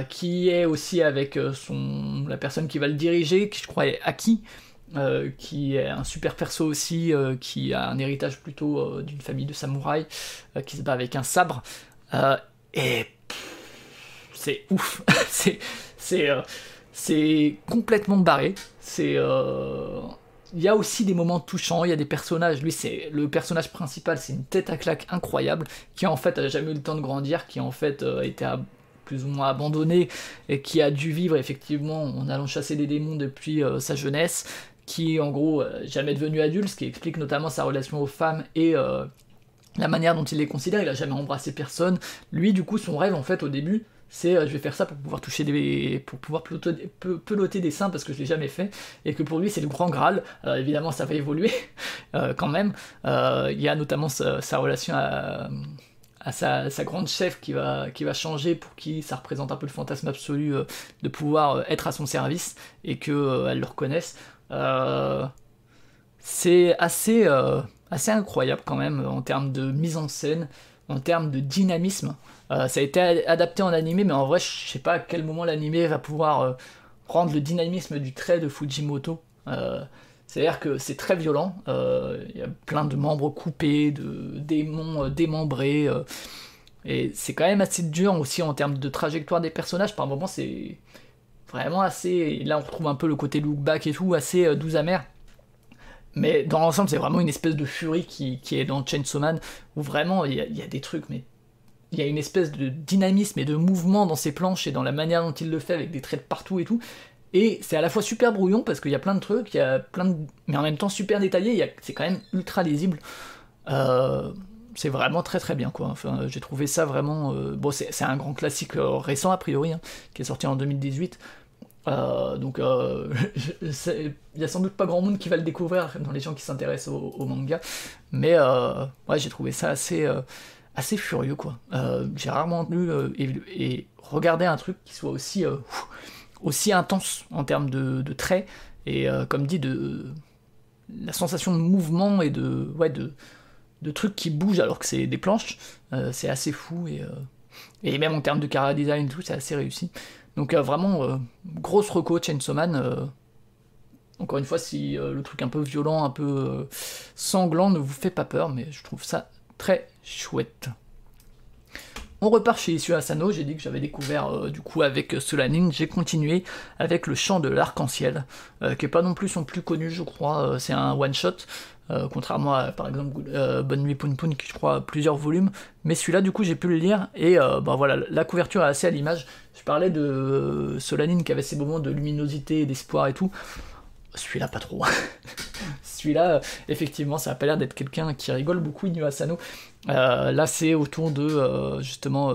qui est aussi avec son, la personne qui va le diriger, qui je crois est Aki, qui est un super perso aussi, qui a un héritage plutôt d'une famille de samouraïs, qui se bat avec un sabre, et c'est ouf, <laughs> c'est... c'est c'est complètement barré. C'est. Euh, il y a aussi des moments touchants, il y a des personnages, lui c'est le personnage principal, c'est une tête à claque incroyable, qui en fait a jamais eu le temps de grandir, qui en fait euh, été plus ou moins abandonné, et qui a dû vivre effectivement en allant chasser des démons depuis euh, sa jeunesse, qui en gros jamais devenu adulte, ce qui explique notamment sa relation aux femmes et la manière dont il les considère, il a jamais embrassé personne. Lui du coup son rêve en fait au début, c'est euh, je vais faire ça pour pouvoir toucher des pour pouvoir peloter, des seins parce que je l'ai jamais fait. Et que pour lui c'est le grand graal. Euh, évidemment ça va évoluer <laughs> euh, quand même. Il y a notamment sa, relation à, sa, grande chef qui va, qui va changer pour qui ça représente un peu le fantasme absolu de pouvoir être à son service et que elle le reconnaisse. C'est assez assez incroyable quand même en termes de mise en scène en termes de dynamisme. Euh, ça a été adapté en animé, mais en vrai, je sais pas à quel moment l'animé va pouvoir euh, rendre le dynamisme du trait de Fujimoto. Euh, c'est-à-dire que c'est très violent, il y a plein de membres coupés, de démons démembrés, et c'est quand même assez dur aussi en termes de trajectoire des personnages. Par moments, c'est vraiment assez. Là, on retrouve un peu le côté look back et tout, assez doux amer. Mais dans l'ensemble, c'est vraiment une espèce de furie qui, est dans Chainsaw Man, où vraiment il y, a des trucs, mais il y a une espèce de dynamisme et de mouvement dans ses planches et dans la manière dont il le fait avec des traits de partout et tout. Et c'est à la fois super brouillon parce qu'il y a plein de trucs, il y a plein de... mais en même temps super détaillé, c'est quand même ultra lisible. Euh, c'est vraiment très très bien quoi. J'ai trouvé ça vraiment. Euh, bon, c'est un grand classique euh, récent a priori, hein, qui est sorti en 2018. Euh, donc <laughs> il y a sans doute pas grand monde qui va le découvrir dans les gens qui s'intéressent au, manga, mais ouais, j'ai trouvé ça assez, assez furieux quoi. j'ai rarement lu et, regardé un truc qui soit aussi, aussi intense en termes de, traits et comme dit de la sensation de mouvement et de ouais de, de trucs qui bougent alors que c'est des planches, c'est assez fou et, et même en termes de cara design et tout, c'est assez réussi. Donc euh, vraiment, euh, grosse reco Chainsaw Man. Euh, encore une fois, si le truc un peu violent, un peu sanglant ne vous fait pas peur, mais je trouve ça très chouette. On repart chez Issue Asano, j'ai dit que j'avais découvert du coup avec Solanin, j'ai continué avec le chant de l'arc-en-ciel, qui est pas non plus son plus connu je crois, c'est un one-shot, euh, contrairement à par exemple euh, Bonne Nuit Poun Poun qui je crois plusieurs volumes, mais celui-là du coup j'ai pu le lire et euh, bah, voilà la couverture est assez à l'image. Je parlais de Solanine qui avait ses moments de luminosité, d'espoir et tout. Celui-là pas trop. <laughs> celui-là effectivement ça a pas l'air d'être quelqu'un qui rigole beaucoup Inu Asano. là c'est autour de justement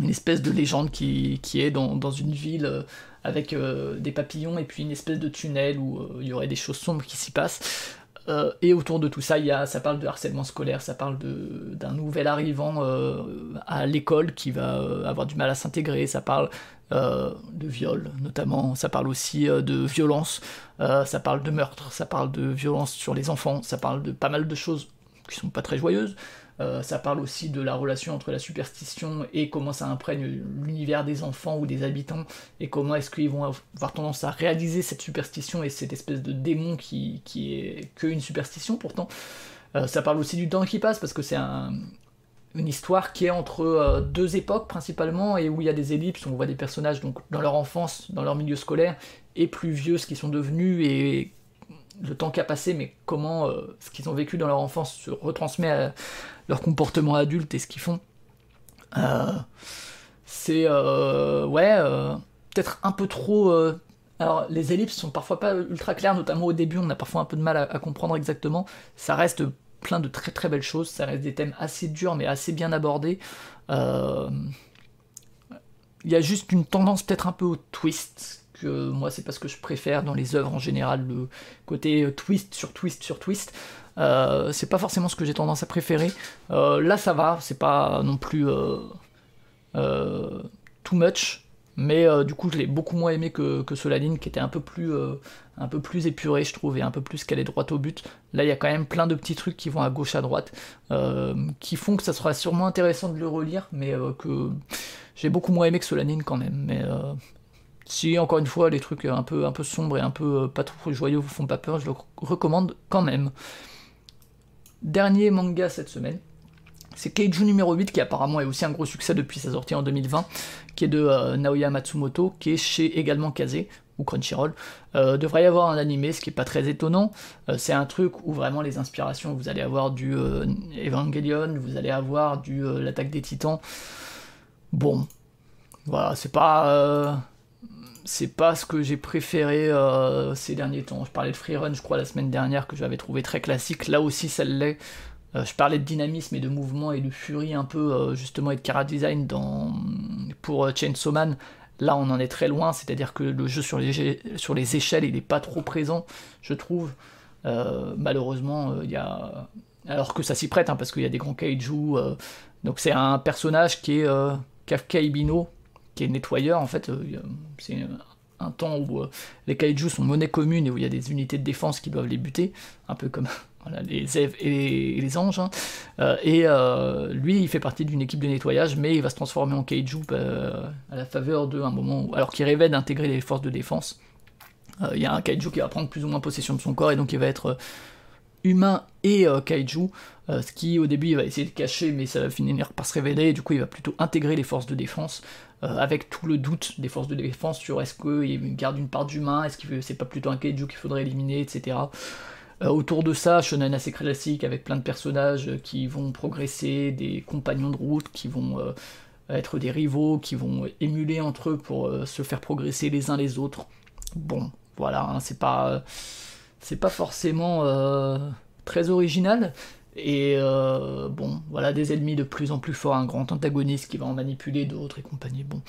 une espèce de légende qui, est dans, une ville avec des papillons et puis une espèce de tunnel où il y aurait des choses sombres qui s'y passent. Euh, et autour de tout ça, ça parle de harcèlement scolaire, ça parle d'un nouvel arrivant euh, à l'école qui va euh, avoir du mal à s'intégrer, ça parle de viol notamment, ça parle aussi de violence, ça parle de meurtre, ça parle de violence sur les enfants, ça parle de pas mal de choses qui sont pas très joyeuses. Euh, ça parle aussi de la relation entre la superstition et comment ça imprègne l'univers des enfants ou des habitants, et comment est-ce qu'ils vont avoir tendance à réaliser cette superstition et cette espèce de démon qui, qui est qu'une superstition pourtant. Euh, ça parle aussi du temps qui passe, parce que c'est un, une histoire qui est entre deux époques principalement et où il y a des ellipses, on voit des personnages donc dans leur enfance, dans leur milieu scolaire, et plus vieux ce qu'ils sont devenus et le temps qui a passé, mais comment ce qu'ils ont vécu dans leur enfance se retransmet à leur comportement adulte et ce qu'ils font. c'est ouais, peut-être un peu trop alors, les ellipses sont parfois pas ultra claires, notamment au début, on a parfois un peu de mal à, comprendre exactement. Ça reste plein de très très belles choses, ça reste des thèmes assez durs mais assez bien abordés. Euh, il y a juste une tendance peut-être un peu au twist, que moi c'est pas ce que je préfère dans les œuvres en général, le côté euh, twist sur twist sur twist. Euh, c'est pas forcément ce que j'ai tendance à préférer. là ça va, c'est pas non plus too much. Mais euh, du coup, je l'ai beaucoup moins aimé que, que Soladine, qui était un peu plus euh, un peu plus épuré, je trouve, et un peu plus qu'elle est droite au but. Là, il y a quand même plein de petits trucs qui vont à gauche, à droite, euh, qui font que ça sera sûrement intéressant de le relire, mais que j'ai beaucoup moins aimé que Soladine quand même. Mais si, encore une fois, les trucs un peu, un peu sombres et un peu pas trop joyeux vous font pas peur, je le recommande quand même. Dernier manga cette semaine, c'est Keiju numéro 8 qui apparemment est aussi un gros succès depuis sa sortie en 2020, qui est de euh, Naoya Matsumoto, qui est chez également Kaze ou Crunchyroll. Euh, devrait y avoir un animé, ce qui est pas très étonnant. Euh, c'est un truc où vraiment les inspirations, vous allez avoir du Evangelion, vous allez avoir du l'attaque des Titans. Bon, voilà, c'est pas c'est pas ce que j'ai préféré ces derniers temps. Je parlais de Freerun, je crois, la semaine dernière, que j'avais trouvé très classique. Là aussi, l'est. Euh, je parlais de dynamisme et de mouvement et de furie un peu euh, justement et de cara design dans, pour euh, Chainsaw Man. Là, on en est très loin, c'est-à-dire que le jeu sur les, sur les échelles, il n'est pas trop présent, je trouve. malheureusement, il y a. Alors que ça s'y prête, hein, parce qu'il y a des grands kaiju. donc, c'est un personnage qui est Kafka Ibino, qui est nettoyeur en fait. c'est un temps où les kaiju sont monnaie commune et où il y a des unités de défense qui doivent les buter, un peu comme les Èves et les, anges. Hein. Euh, et euh, lui, il fait partie d'une équipe de nettoyage, mais il va se transformer en kaiju euh, à la faveur d'un moment où, alors qu'il rêvait d'intégrer les forces de défense. Il y a un kaiju qui va prendre plus ou moins possession de son corps et donc il va être humain et kaiju, ce qui au début il va essayer de cacher mais ça va finir par se révéler et du coup il va plutôt intégrer les forces de défense avec tout le doute des forces de défense sur est-ce qu'il garde une part d'humain, est-ce que c'est pas plutôt un kaiju qu'il faudrait éliminer, etc. Euh, autour de ça, shonen assez classique avec plein de personnages qui vont progresser, des compagnons de route qui vont euh, être des rivaux, qui vont émuler entre eux pour euh, se faire progresser les uns les autres. Bon, voilà, hein, c'est pas c'est pas forcément très original. Et bon, voilà, des ennemis de plus en plus forts, un grand antagoniste qui va en manipuler d'autres et compagnie. Bon,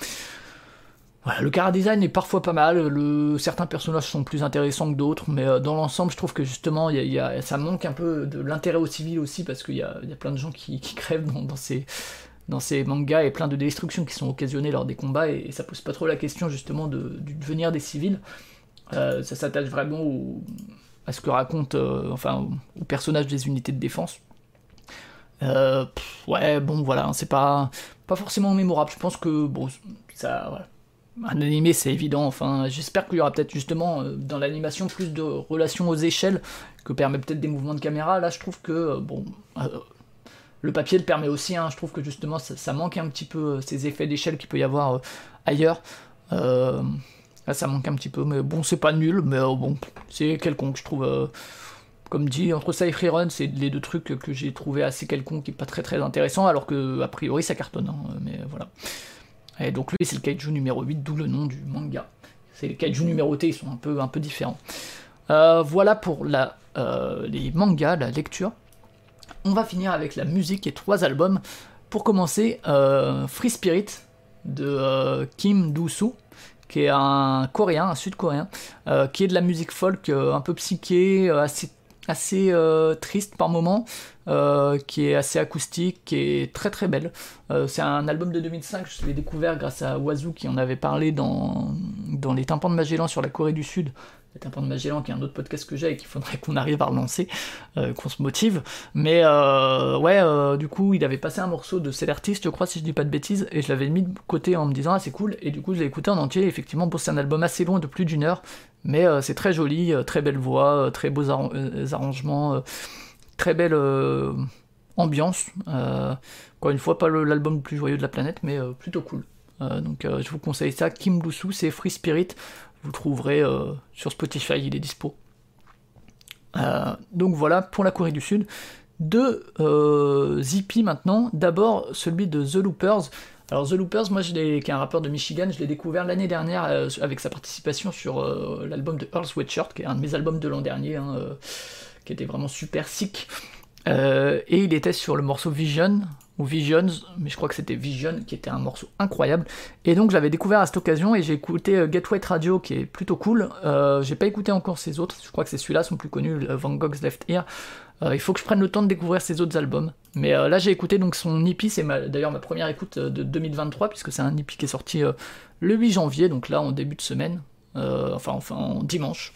le cara design est parfois pas mal, certains personnages sont plus intéressants que d'autres, mais euh, dans l'ensemble, je trouve que justement, ça manque un peu de l'intérêt au civil aussi, parce qu'il y a, plein de gens qui, crèvent dans, ces, mangas et plein de destructions qui sont occasionnées lors des combats, et, ça pose pas trop la question justement de, du devenir des civils. Euh, ça s'attache vraiment à ce que racontent, euh, enfin, aux personnages des unités de défense. ouais, bon, voilà, c'est pas, forcément mémorable. Je pense que, ça, un animé, c'est évident. Enfin, j'espère qu'il y aura peut-être justement euh, dans l'animation plus de relations aux échelles que permet peut-être des mouvements de caméra. Là, je trouve que euh, bon, euh, le papier le permet aussi. Hein. je trouve que justement ça, manque un petit peu ces effets d'échelle qu'il peut y avoir ailleurs. là, ça manque un petit peu, mais bon, c'est pas nul, mais bon, c'est quelconque. Je trouve, comme dit, entre ça et Freerun, c'est les deux trucs que j'ai trouvé assez quelconque et pas très très intéressant, alors que a priori ça cartonne. Hein. mais voilà. Et donc lui, c'est le kaiju numéro 8, d'où le nom du manga. C'est les kaiju numérotés, ils sont un peu, un peu différents. Euh, voilà pour la, euh, les mangas, la lecture. On va finir avec la musique et trois albums. Pour commencer, euh, Free Spirit de Kim Do-soo, qui est un coréen, un sud-coréen, qui est de la musique folk un peu psyché, assez assez euh, triste par moment, euh, qui est assez acoustique, qui est très très belle. Euh, c'est un album de 2005, je l'ai découvert grâce à Wazoo qui en avait parlé dans, dans Les Tympans de Magellan sur la Corée du Sud. Les Tympans de Magellan qui est un autre podcast que j'ai et qu'il faudrait qu'on arrive à relancer, qu'on se motive. Mais ouais, du coup, il avait passé un morceau de cet artiste, je crois, si je dis pas de bêtises, et je l'avais mis de côté en me disant, ah c'est cool, et du coup, je l'ai écouté en entier. effectivement, c'est un album assez long de plus d'une heure, mais euh, c'est très joli, euh, très belle voix, euh, très beaux arrangements, très belle ambiance. encore une fois, pas l'album le plus joyeux de la planète, mais plutôt cool. donc je vous conseille ça. Kim Busu, c'est Free Spirit. Vous trouverez sur Spotify, il est dispo. donc voilà pour la Corée du Sud. Deux Zippy maintenant. D'abord celui de The Loopers. Alors The Loopers, moi, je qui est un rappeur de Michigan, je l'ai découvert l'année dernière euh, avec sa participation sur euh, l'album de Earl Sweatshirt, qui est un de mes albums de l'an dernier, hein, euh, qui était vraiment super sick. et il était sur le morceau Vision, ou Visions, mais je crois que c'était Vision, qui était un morceau incroyable. Et donc j'avais découvert à cette occasion et j'ai écouté Get Wet Radio, qui est plutôt cool. j'ai pas écouté encore ses autres, je crois que c'est celui-là, son plus connu, Van Gogh's Left Ear. il faut que je prenne le temps de découvrir ses autres albums. Mais euh, là, j'ai écouté donc son EP, c'est d'ailleurs ma première écoute euh, de 2023, puisque c'est un EP qui est sorti euh, le 8 janvier, donc là en début de semaine, enfin, enfin en dimanche.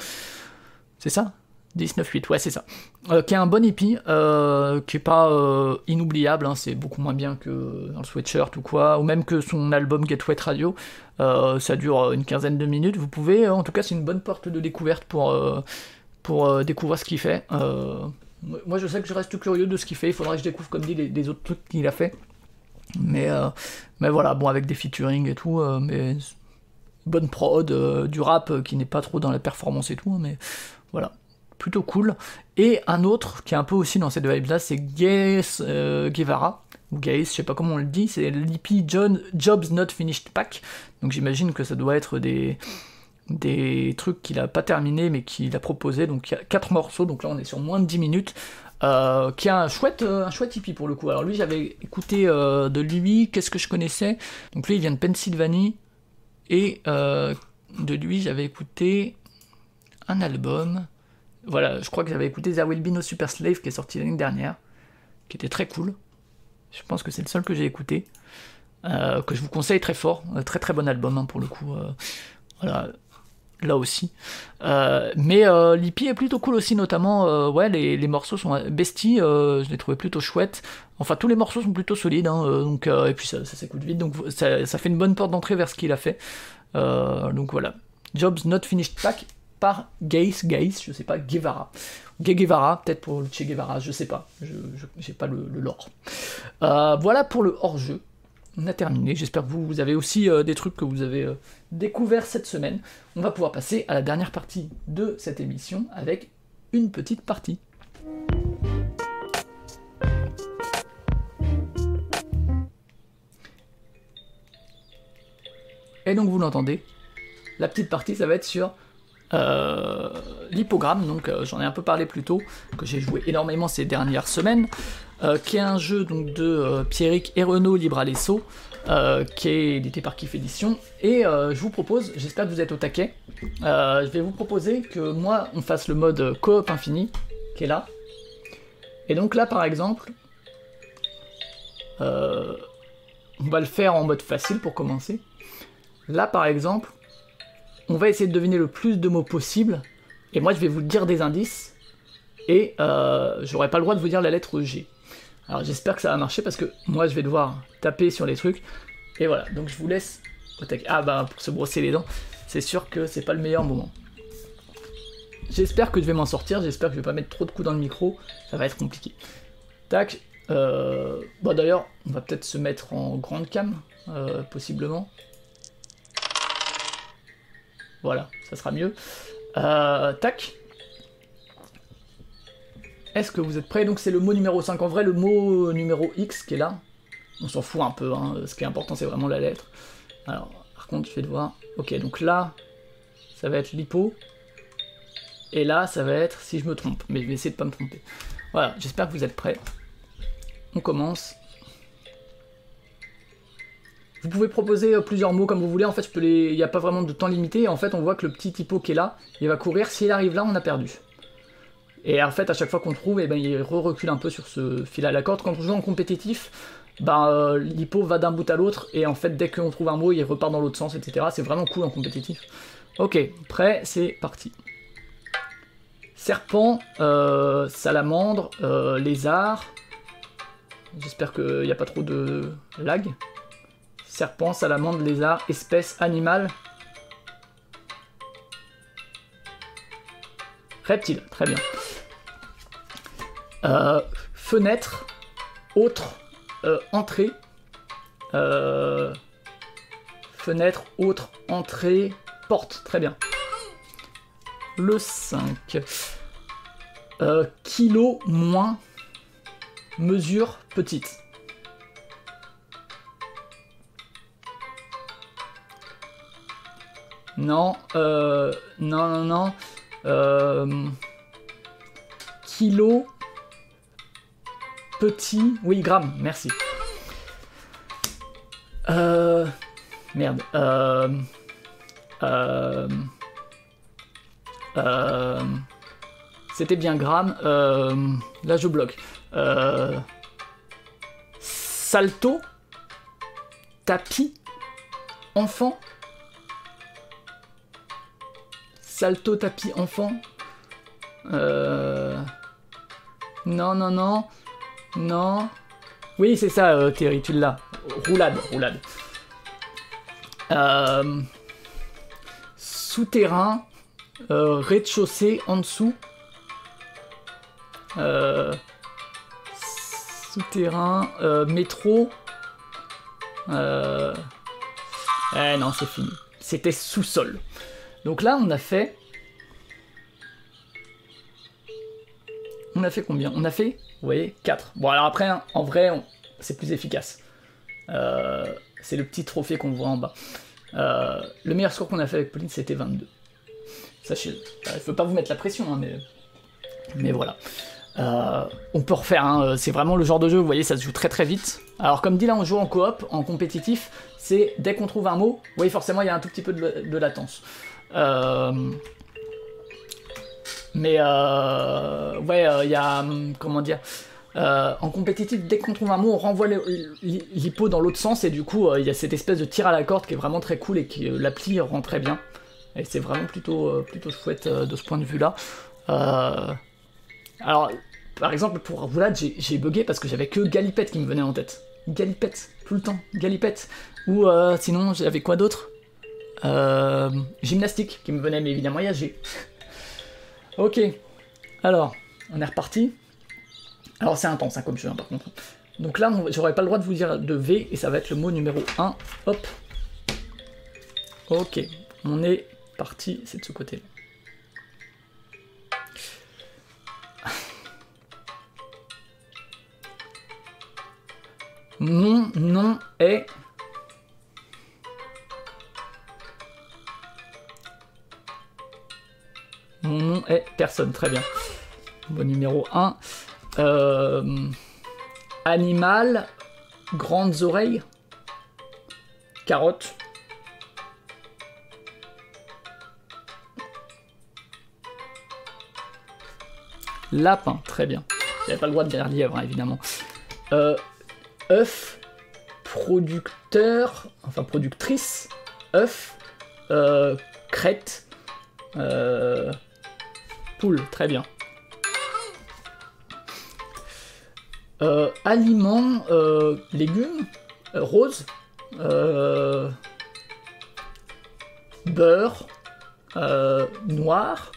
C'est ça? 19-8, ouais, c'est ça. qui est un bon EP, qui est pas inoubliable, hein, c'est beaucoup moins bien que dans le Sweatshirt ou quoi, ou même que son album Wet Radio. ça dure une quinzaine de minutes. Vous pouvez, en tout cas, c'est une bonne porte de découverte pour, pour découvrir ce qu'il fait. Moi, je sais que je reste curieux de ce qu'il fait. Il faudrait que je découvre, comme dit, les, autres trucs qu'il a fait. Mais, euh, mais voilà, bon, avec des featuring et tout. Euh, mais bonne prod, euh, du rap qui n'est pas trop dans la performance et tout. Mais voilà, plutôt cool. Et un autre qui est un peu aussi dans cette vibe-là, c'est Gaze Guevara. Ou Gaze, je sais pas comment on le dit. C'est l'EP Jobs Not Finished Pack. Donc j'imagine que ça doit être des des trucs qu'il a pas terminé mais qu'il a proposé. Donc il y a 4 morceaux, donc là on est sur moins de 10 minutes. Euh, qui a un chouette, euh, un chouette hippie pour le coup. Alors lui j'avais écouté euh, de lui, qu'est-ce que je connaissais? Donc lui il vient de Pennsylvanie et de lui j'avais écouté un album. Voilà, je crois que j'avais écouté There Will Be No Super Slave qui est sorti l'année dernière, qui était très cool. Je pense que c'est le seul que j'ai écouté. que je vous conseille très fort, très très bon album hein, pour le coup. voilà, là aussi. Euh, mais euh, est plutôt cool aussi, notamment, euh, ouais, les, morceaux sont besties, je les trouvais plutôt chouettes. Enfin, tous les morceaux sont plutôt solides, hein, et puis ça, s'écoute vite, donc ça, fait une bonne porte d'entrée vers ce qu'il a fait. donc voilà. Jobs Not Finished Pack par Gaze, Gaze, je sais pas, Guevara. Guevara, peut-être pour Che Guevara, je sais pas, je j'ai pas le, lore. voilà pour le hors-jeu on a terminé. J'espère que vous, avez aussi euh, des trucs que vous avez euh, découverts cette semaine. On va pouvoir passer à la dernière partie de cette émission avec une petite partie. Et donc vous l'entendez, la petite partie ça va être sur euh, donc j'en ai un peu parlé plus tôt, que j'ai joué énormément ces dernières semaines. Euh, qui est un jeu donc, de euh, Pierrick et Renaud Libralesso, euh, qui est édité par Kif Edition. Et je vous propose, j'espère que vous êtes au taquet, je vais vous proposer que moi on fasse le mode coop infini, qui est là. Et donc là par exemple, on va le faire en mode facile pour commencer. Là par exemple, on va essayer de deviner le plus de mots possible, et moi je vais vous dire des indices, et j'aurai pas le droit de vous dire la lettre G. Alors j'espère que ça va marcher parce que moi je vais devoir taper sur les trucs. Et voilà, donc je vous laisse Ah bah pour se brosser les dents, c'est sûr que c'est pas le meilleur moment. J'espère que je vais m'en sortir, j'espère que je vais pas mettre trop de coups dans le micro, ça va être compliqué. Tac. Euh... Bon d'ailleurs, on va peut-être se mettre en grande cam, euh, possiblement. Voilà, ça sera mieux. Euh, tac. Est-ce que vous êtes prêts? Donc c'est le mot numéro 5. En vrai, le mot numéro X qui est là, on s'en fout un peu. Hein. Ce qui est important, c'est vraiment la lettre. Alors, par contre, je vais devoir... Ok, donc là, ça va être l'hypo. Et là, ça va être si je me trompe. Mais je vais essayer de pas me tromper. Voilà, j'espère que vous êtes prêts. On commence. Vous pouvez proposer euh, plusieurs mots comme vous voulez. En fait, il n'y a pas vraiment de temps limité. En fait, on voit que le petit typo qui est là, il va courir. S'il arrive là, on a perdu. Et en fait, à chaque fois qu'on trouve, eh ben, il recule un peu sur ce fil à la corde. Quand on joue en compétitif, euh, l'hypo va d'un bout à l'autre, et en fait, dès qu'on trouve un mot, il repart dans l'autre sens, etc. C'est vraiment cool en compétitif. Ok, prêt, c'est parti. Serpent, euh, salamandre, lézard. J'espère qu'il n'y a pas trop de lag. Serpent, salamandre, lézard, espèce, animal. Reptile, très bien. Euh, fenêtre, autre, euh, entrée. Euh, fenêtre, autre, entrée, porte. Très bien. Le 5. Euh, kilo moins mesure petite. Non, euh, non, non, non. Euh, kilo petit. Oui, gramme, merci. Euh, merde. C'était bien gramme. Là, je bloque. Salto. Tapis. Enfant. Salto, tapis, enfant. Euh... Non, non, non. Non. Oui, c'est ça, euh, Terry, tu l'as. Roulade, roulade. Euh, Souterrain, euh, rez-de-chaussée en dessous. Euh, Souterrain, métro. Eh non, c'est fini. C'était sous-sol. Donc là, on a fait. On a fait combien? On a fait, vous voyez, 4. Bon, alors après, hein, en vrai, c'est plus efficace. Euh, c'est le petit trophée qu'on voit en bas. Euh, le meilleur score qu'on a fait avec Pauline, c'était 22. Sachez-le. Il ne faut pas vous mettre la pression, hein, mais, mais voilà. Euh, on peut refaire, hein, euh, c'est vraiment le genre de jeu, vous voyez, ça se joue très très vite. Alors comme dit là, on joue en coop, en compétitif, c'est dès qu'on trouve un mot, vous voyez, forcément, il y a un tout petit peu de latence. Euh, mais euh, ouais, euh, il y a, hum, comment dire, euh, en compétitif, dès qu'on trouve un mot, on renvoie l'hypo dans l'autre sens, et du coup, euh, il y a cette espèce de tir à la corde qui est vraiment très cool et qui euh, l'appli rend très bien. Et c'est vraiment plutôt, euh, plutôt chouette euh, de ce point de vue-là. Euh, alors, par exemple, pour Roulade, j'ai- bugué parce que j'avais que Galipette qui me venait en tête. Galipette, tout le temps, Galipette. Ou euh, sinon, j'avais quoi d'autre? Euh, Gymnastique qui me venait, mais évidemment, il y a G. <laughs> ok, alors, on est reparti. Alors, c'est intense hein, comme jeu, hein, par contre. Donc là, j'aurais pas le droit de vous dire de V, et ça va être le mot numéro 1. Hop. Ok, on est parti, c'est de ce côté-là. <laughs> Mon nom est. Mon nom est personne, très bien. Bon numéro 1. Animal, grandes oreilles, carotte. Lapin, très bien. J'avais pas le droit de dire lièvre, hein, évidemment. Euh, œuf, producteur, enfin productrice, œuf, euh, crête, euh, poule, très bien. Euh, aliments, euh, légumes, euh, rose, euh, beurre, noir,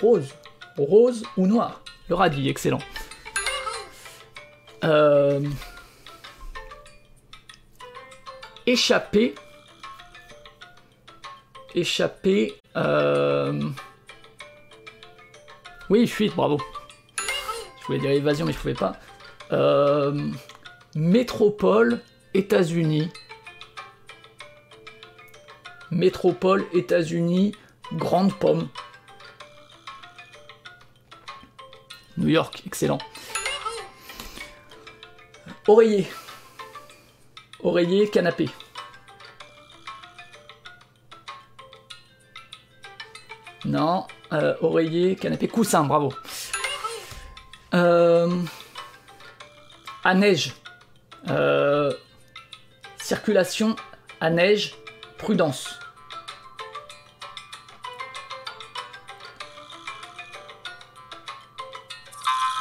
rose, rose ou noir. Le radis, excellent. Euh, échappé. euh, Oui, fuite, bravo. Je voulais dire évasion, mais je pouvais pas. Euh, Métropole, États-Unis. Métropole, États-Unis, Grande Pomme. New York, excellent. Oreiller. Oreiller, canapé. Non, euh, oreiller, canapé, coussin, bravo. Euh, à neige. Euh, circulation à neige, prudence.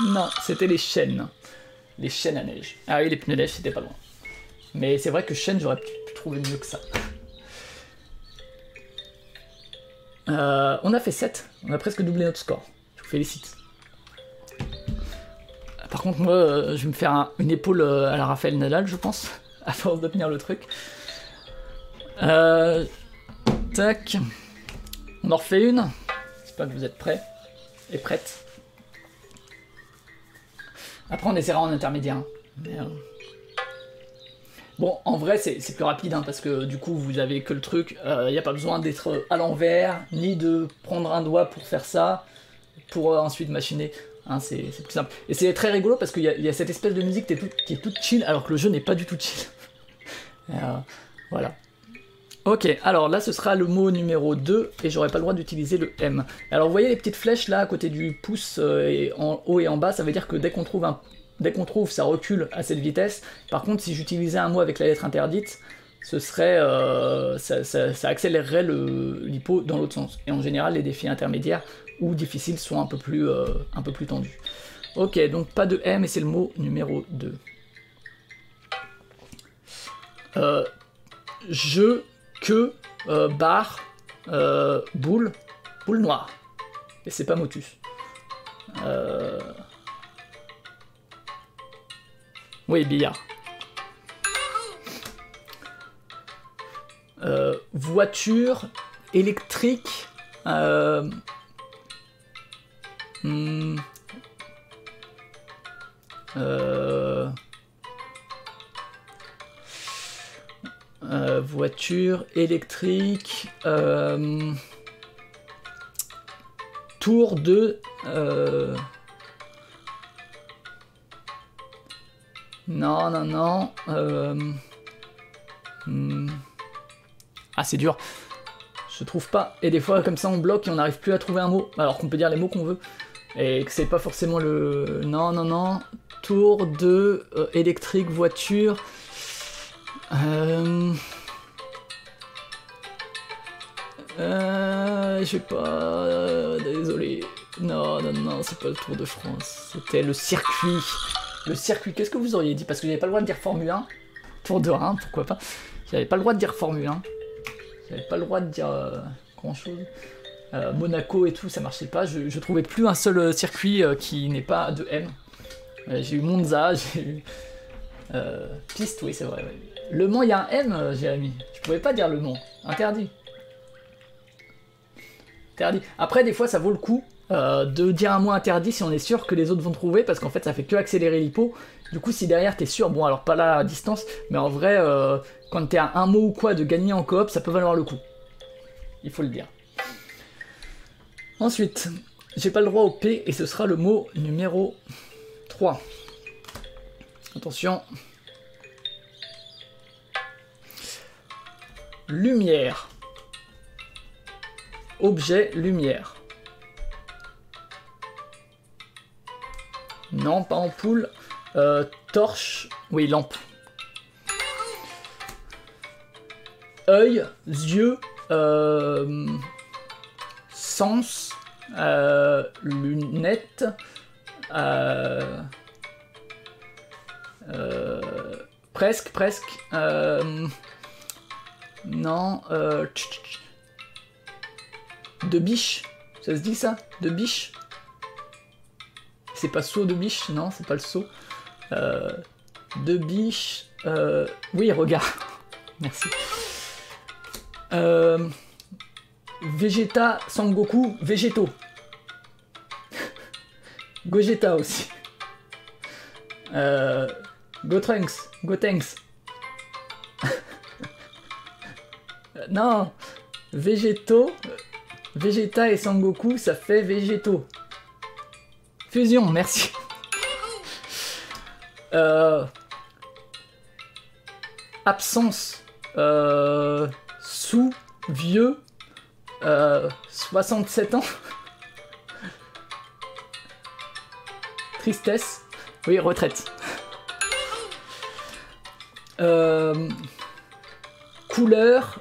Non, c'était les chaînes. Les chaînes à neige. Ah oui, les pneus neige, c'était pas loin. Mais c'est vrai que chaîne, j'aurais pu pu trouver mieux que ça. Euh, on a fait 7. On a presque doublé notre score. Je vous félicite. par contre, moi, euh, je vais me faire une épaule euh, à la Raphaël Nadal, je pense, <laughs> à force de tenir le truc. Tac. On en refait une. J'espère que vous êtes prêts et prêtes. Après, on essaiera en intermédiaire. Hein. Bon, en vrai, c'est plus rapide, hein, parce que du coup, vous avez que le truc. Il n'y a pas besoin d'être à l'envers, ni de prendre un doigt pour faire ça, pour ensuite machiner. Hein, c'est plus simple. Et c'est très rigolo parce qu'il y, a cette espèce de musique qui est, toute chill alors que le jeu n'est pas du tout chill. <laughs> euh, voilà. Ok, alors là ce sera le mot numéro 2 et j'aurai pas le droit d'utiliser le M. Alors vous voyez les petites flèches là à côté du pouce euh, en haut et en bas, ça veut dire que dès qu'on trouve un dès qu'on trouve ça recule à cette vitesse. Par contre si j'utilisais un mot avec la lettre interdite, ce serait euh, ça, accélérerait l'hypo dans l'autre sens. Et en général les défis intermédiaires ou difficiles sont un peu plus, euh, tendus. Ok, donc pas de M et c'est le mot numéro 2. Euh, je, que, barre, boule, boule noire. Et c'est pas motus. Oui, billard. Euh, voiture électrique. Euh, Hmm. Euh... Voiture électrique. Tour de. Non, non, non. Euh... Hmm. Ah, c'est dur. Je trouve pas. Et des fois, comme ça, on bloque et on n'arrive plus à trouver un mot. Alors qu'on peut dire les mots qu'on veut. Et que c'est pas forcément le. Non, non, non. Tour de euh, électrique, voiture. Euh. Euh. Je sais pas. désolé. Non, non, non, c'est pas le Tour de France. C'était le circuit. Le circuit, qu'est-ce que vous auriez dit? Parce que j'avais pas le droit de dire Formule 1. Tour de 1, pourquoi pas. J'avais pas le droit de dire Formule 1. J'avais pas le droit de dire euh, grand chose. Euh, Monaco et tout, ça marchait pas. Je, trouvais plus un seul euh, circuit qui n'est pas de M. j'ai eu Monza, <laughs> j'ai eu. Piste, oui, c'est vrai. Le Mans, il y a un M, Jérémy. Je pouvais pas dire le nom. Interdit. Interdit. Après, des fois, ça vaut le coup euh, de dire un mot interdit si on est sûr que les autres vont trouver, parce qu'en fait, ça fait que accélérer l'hypo. Du coup, si derrière t'es sûr, bon, alors pas à distance, mais en vrai, euh, quand t'es à un mot ou quoi de gagner en coop, ça peut valoir le coup. Il faut le dire. Ensuite, j'ai pas le droit au P et ce sera le mot numéro 3. Attention. Lumière. Objet lumière. Non, pas ampoule. Euh, torche. Oui, lampe. Œil, yeux, euh, sens, euh, lunettes, euh, presque, presque. Non, de biche. Ça se dit ça? De biche? C'est pas saut de biche Non, c'est pas le saut. Euh, de biche. Euh, oui, regarde. <laughs> Merci. Euh, Vegeta, Sangoku, Végétaux. <laughs> Gogeta aussi. Euh, Gotrunks, Gotenks. <laughs> non, Végétaux, Vegeta et Sangoku, ça fait Végétaux. Fusion, merci. Euh, absence, euh, sous, vieux, euh, 67 ans. Tristesse. Oui, retraite. Euh, couleur,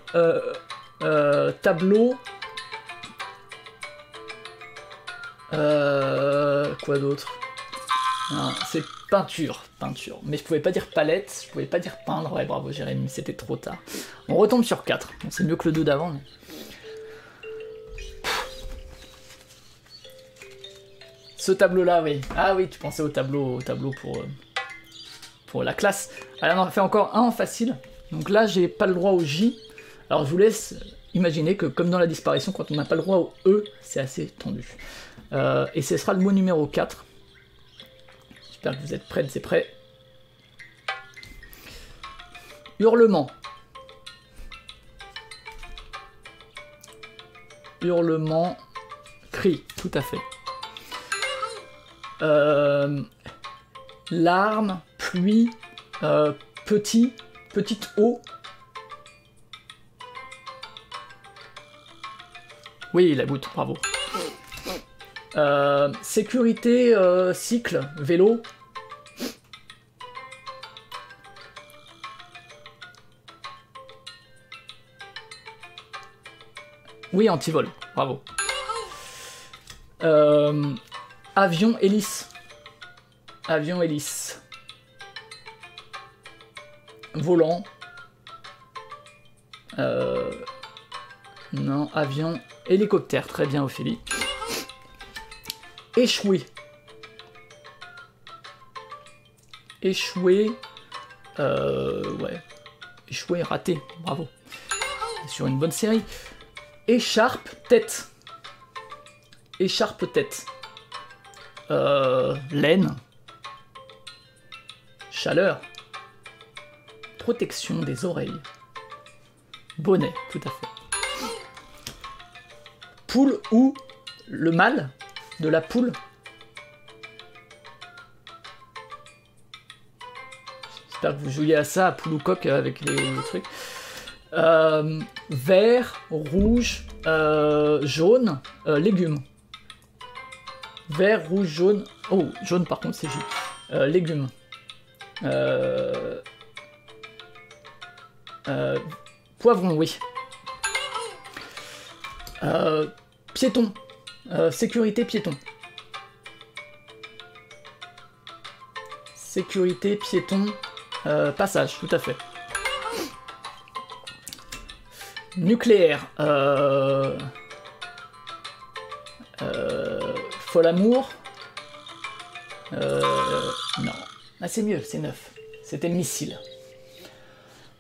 tableau. Quoi d'autre C'est peinture, peinture. Mais je pouvais pas dire palette, je pouvais pas dire peindre. Ouais, bravo Jérémy, c'était trop tard. On retombe sur 4. Bon, c'est mieux que le 2 d'avant. Ce tableau-là, oui. Ah oui, tu pensais au tableau, au tableau pour, euh, pour la classe. Alors, on en fait encore un en facile. Donc là, j'ai pas le droit au J. Alors, je vous laisse imaginer que, comme dans la disparition, quand on n'a pas le droit au E, c'est assez tendu. Euh, et ce sera le mot numéro 4. J'espère que vous êtes prêts, c'est prêt. Hurlement. Hurlement. Cri, tout à fait. Euh, larmes, pluie, euh, petit, petite eau. Oui, la goutte, bravo. Euh, sécurité, euh, cycle, vélo. Oui, antivol, bravo. Euh, avion, hélice. Avion, hélice. Volant. Non, avion, hélicoptère. Très bien, Ophélie. Échoué. Échoué. Euh, ouais. Échoué, raté. Bravo. Sur une bonne série. Écharpe, tête. Écharpe, tête. Euh, laine. Chaleur. Protection des oreilles. Bonnet, tout à fait. Poule ou le mâle de la poule. J'espère que vous jouiez à ça, à poule ou coq avec les, trucs. Euh, vert, rouge, euh, jaune, euh, légumes. Vert, rouge, jaune. Oh, jaune par contre c'est J. Légumes. Poivron, oui. Piéton. Euh, sécurité piéton. Sécurité piéton. Euh, passage, tout à fait. Nucléaire. Euh... Euh... Fol amour. Euh... Non. Ah, c'est mieux, c'est neuf. C'était missile.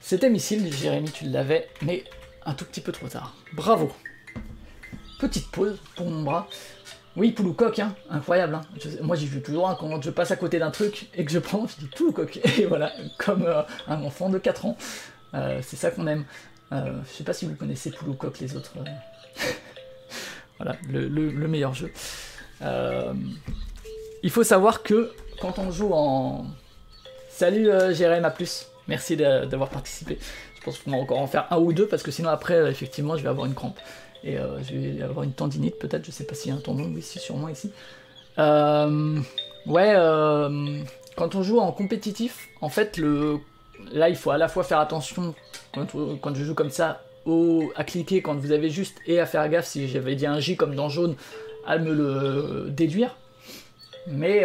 C'était missile, Jérémy, tu l'avais, mais un tout petit peu trop tard. Bravo. Petite pause pour mon bras. Oui, poule ou coq, hein, incroyable. Hein. Moi, j'y joue toujours hein, quand je passe à côté d'un truc et que je prends, je dis poule ou coq. Et voilà, comme euh, un enfant de 4 ans. Euh, c'est ça qu'on aime. Euh, je sais pas si vous connaissez poule ou coq, les autres. euh. <laughs> voilà, le, le- le meilleur jeu. Il faut savoir que quand on joue en. Salut Jérém, à plus. Merci d'avoir participé. Je pense qu'on va encore en faire un ou deux parce que sinon après, effectivement, je vais avoir une crampe. Et euh, je vais avoir une tendinite peut-être, je sais pas s'il y a un tendon ici, sûrement ici. Euh, ouais, euh, quand on joue en compétitif, en fait, le, là il faut à la fois faire attention quand, quand je joue comme ça au, à cliquer quand vous avez juste et à faire gaffe si j'avais dit un J comme dans jaune, à me le déduire. Mais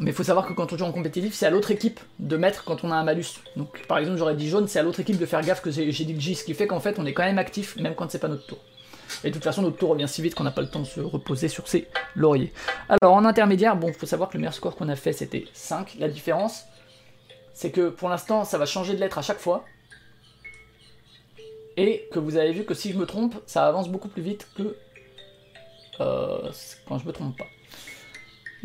mais il faut savoir que quand on joue en compétitif, c'est à l'autre équipe de mettre quand on a un malus. Donc par exemple, j'aurais dit jaune, c'est à l'autre équipe de faire gaffe que j'ai dit le J, ce qui fait qu'en fait on est quand même actif même quand c'est pas notre tour. Et de toute façon, notre tour revient si vite qu'on n'a pas le temps de se reposer sur ses lauriers. Alors en intermédiaire, bon, il faut savoir que le meilleur score qu'on a fait c'était 5. La différence, c'est que pour l'instant, ça va changer de lettre à chaque fois. Et que vous avez vu que si je me trompe, ça avance beaucoup plus vite que euh, quand je me trompe pas.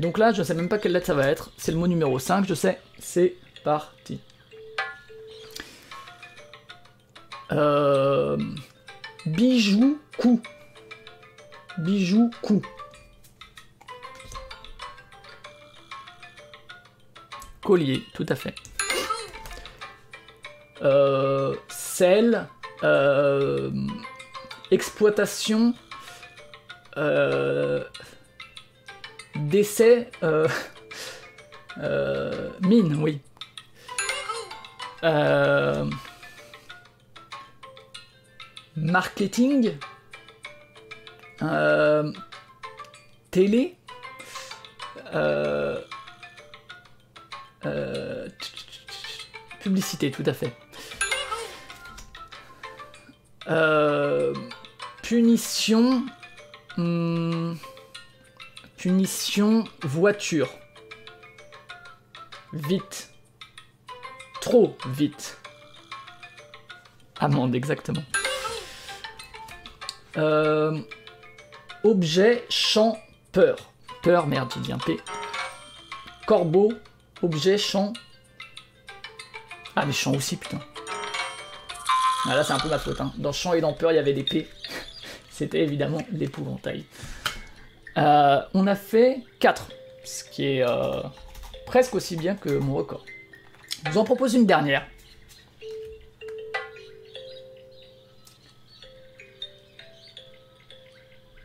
Donc là, je sais même pas quelle lettre ça va être. C'est le mot numéro 5, je sais. C'est parti. Euh... Bijou coup. Bijou coup. Collier, tout à fait. Euh, sel, euh, exploitation, euh, décès, euh, <laughs> euh, mine, oui. Euh, marketing, euh, télé, euh, publicité, tout à fait. Punition, hmm, Punition voiture. Vite. Trop vite. Amende, exactement. Euh, objet, champ, peur. Peur, merde, j'ai dit un P. Corbeau, objet, champ. Ah, mais champ aussi, putain. Ah, là, c'est un peu ma faute. Hein. Dans champ et dans peur, il y avait des P. <laughs> C'était évidemment l'épouvantail. Euh, on a fait 4, ce qui est euh, presque aussi bien que mon record. Je vous en propose une dernière.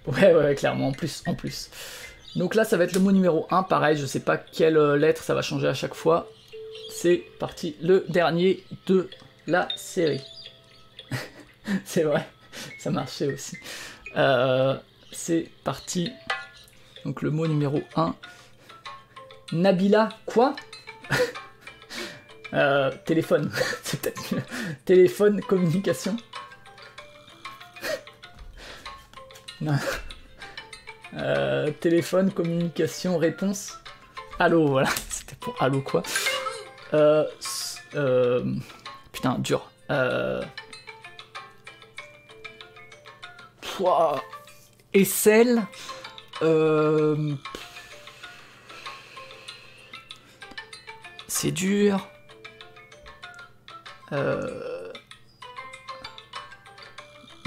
Ouais, ouais, clairement, en plus, en plus. Donc là, ça va être le mot numéro 1, pareil, je sais pas quelle euh, lettre ça va changer à chaque fois. C'est parti, le dernier de la série. <laughs> C'est vrai, ça marchait aussi. C'est parti. Donc le mot numéro 1. Nabila, quoi? <laughs> Euh, Téléphone. <laughs> Téléphone, communication. <laughs> Euh, téléphone, communication, réponse. Allô, voilà. C'était pour allô quoi. Euh, euh, putain, dur. Euh... Pouah. Aisselle. Euh... C'est dur. Euh...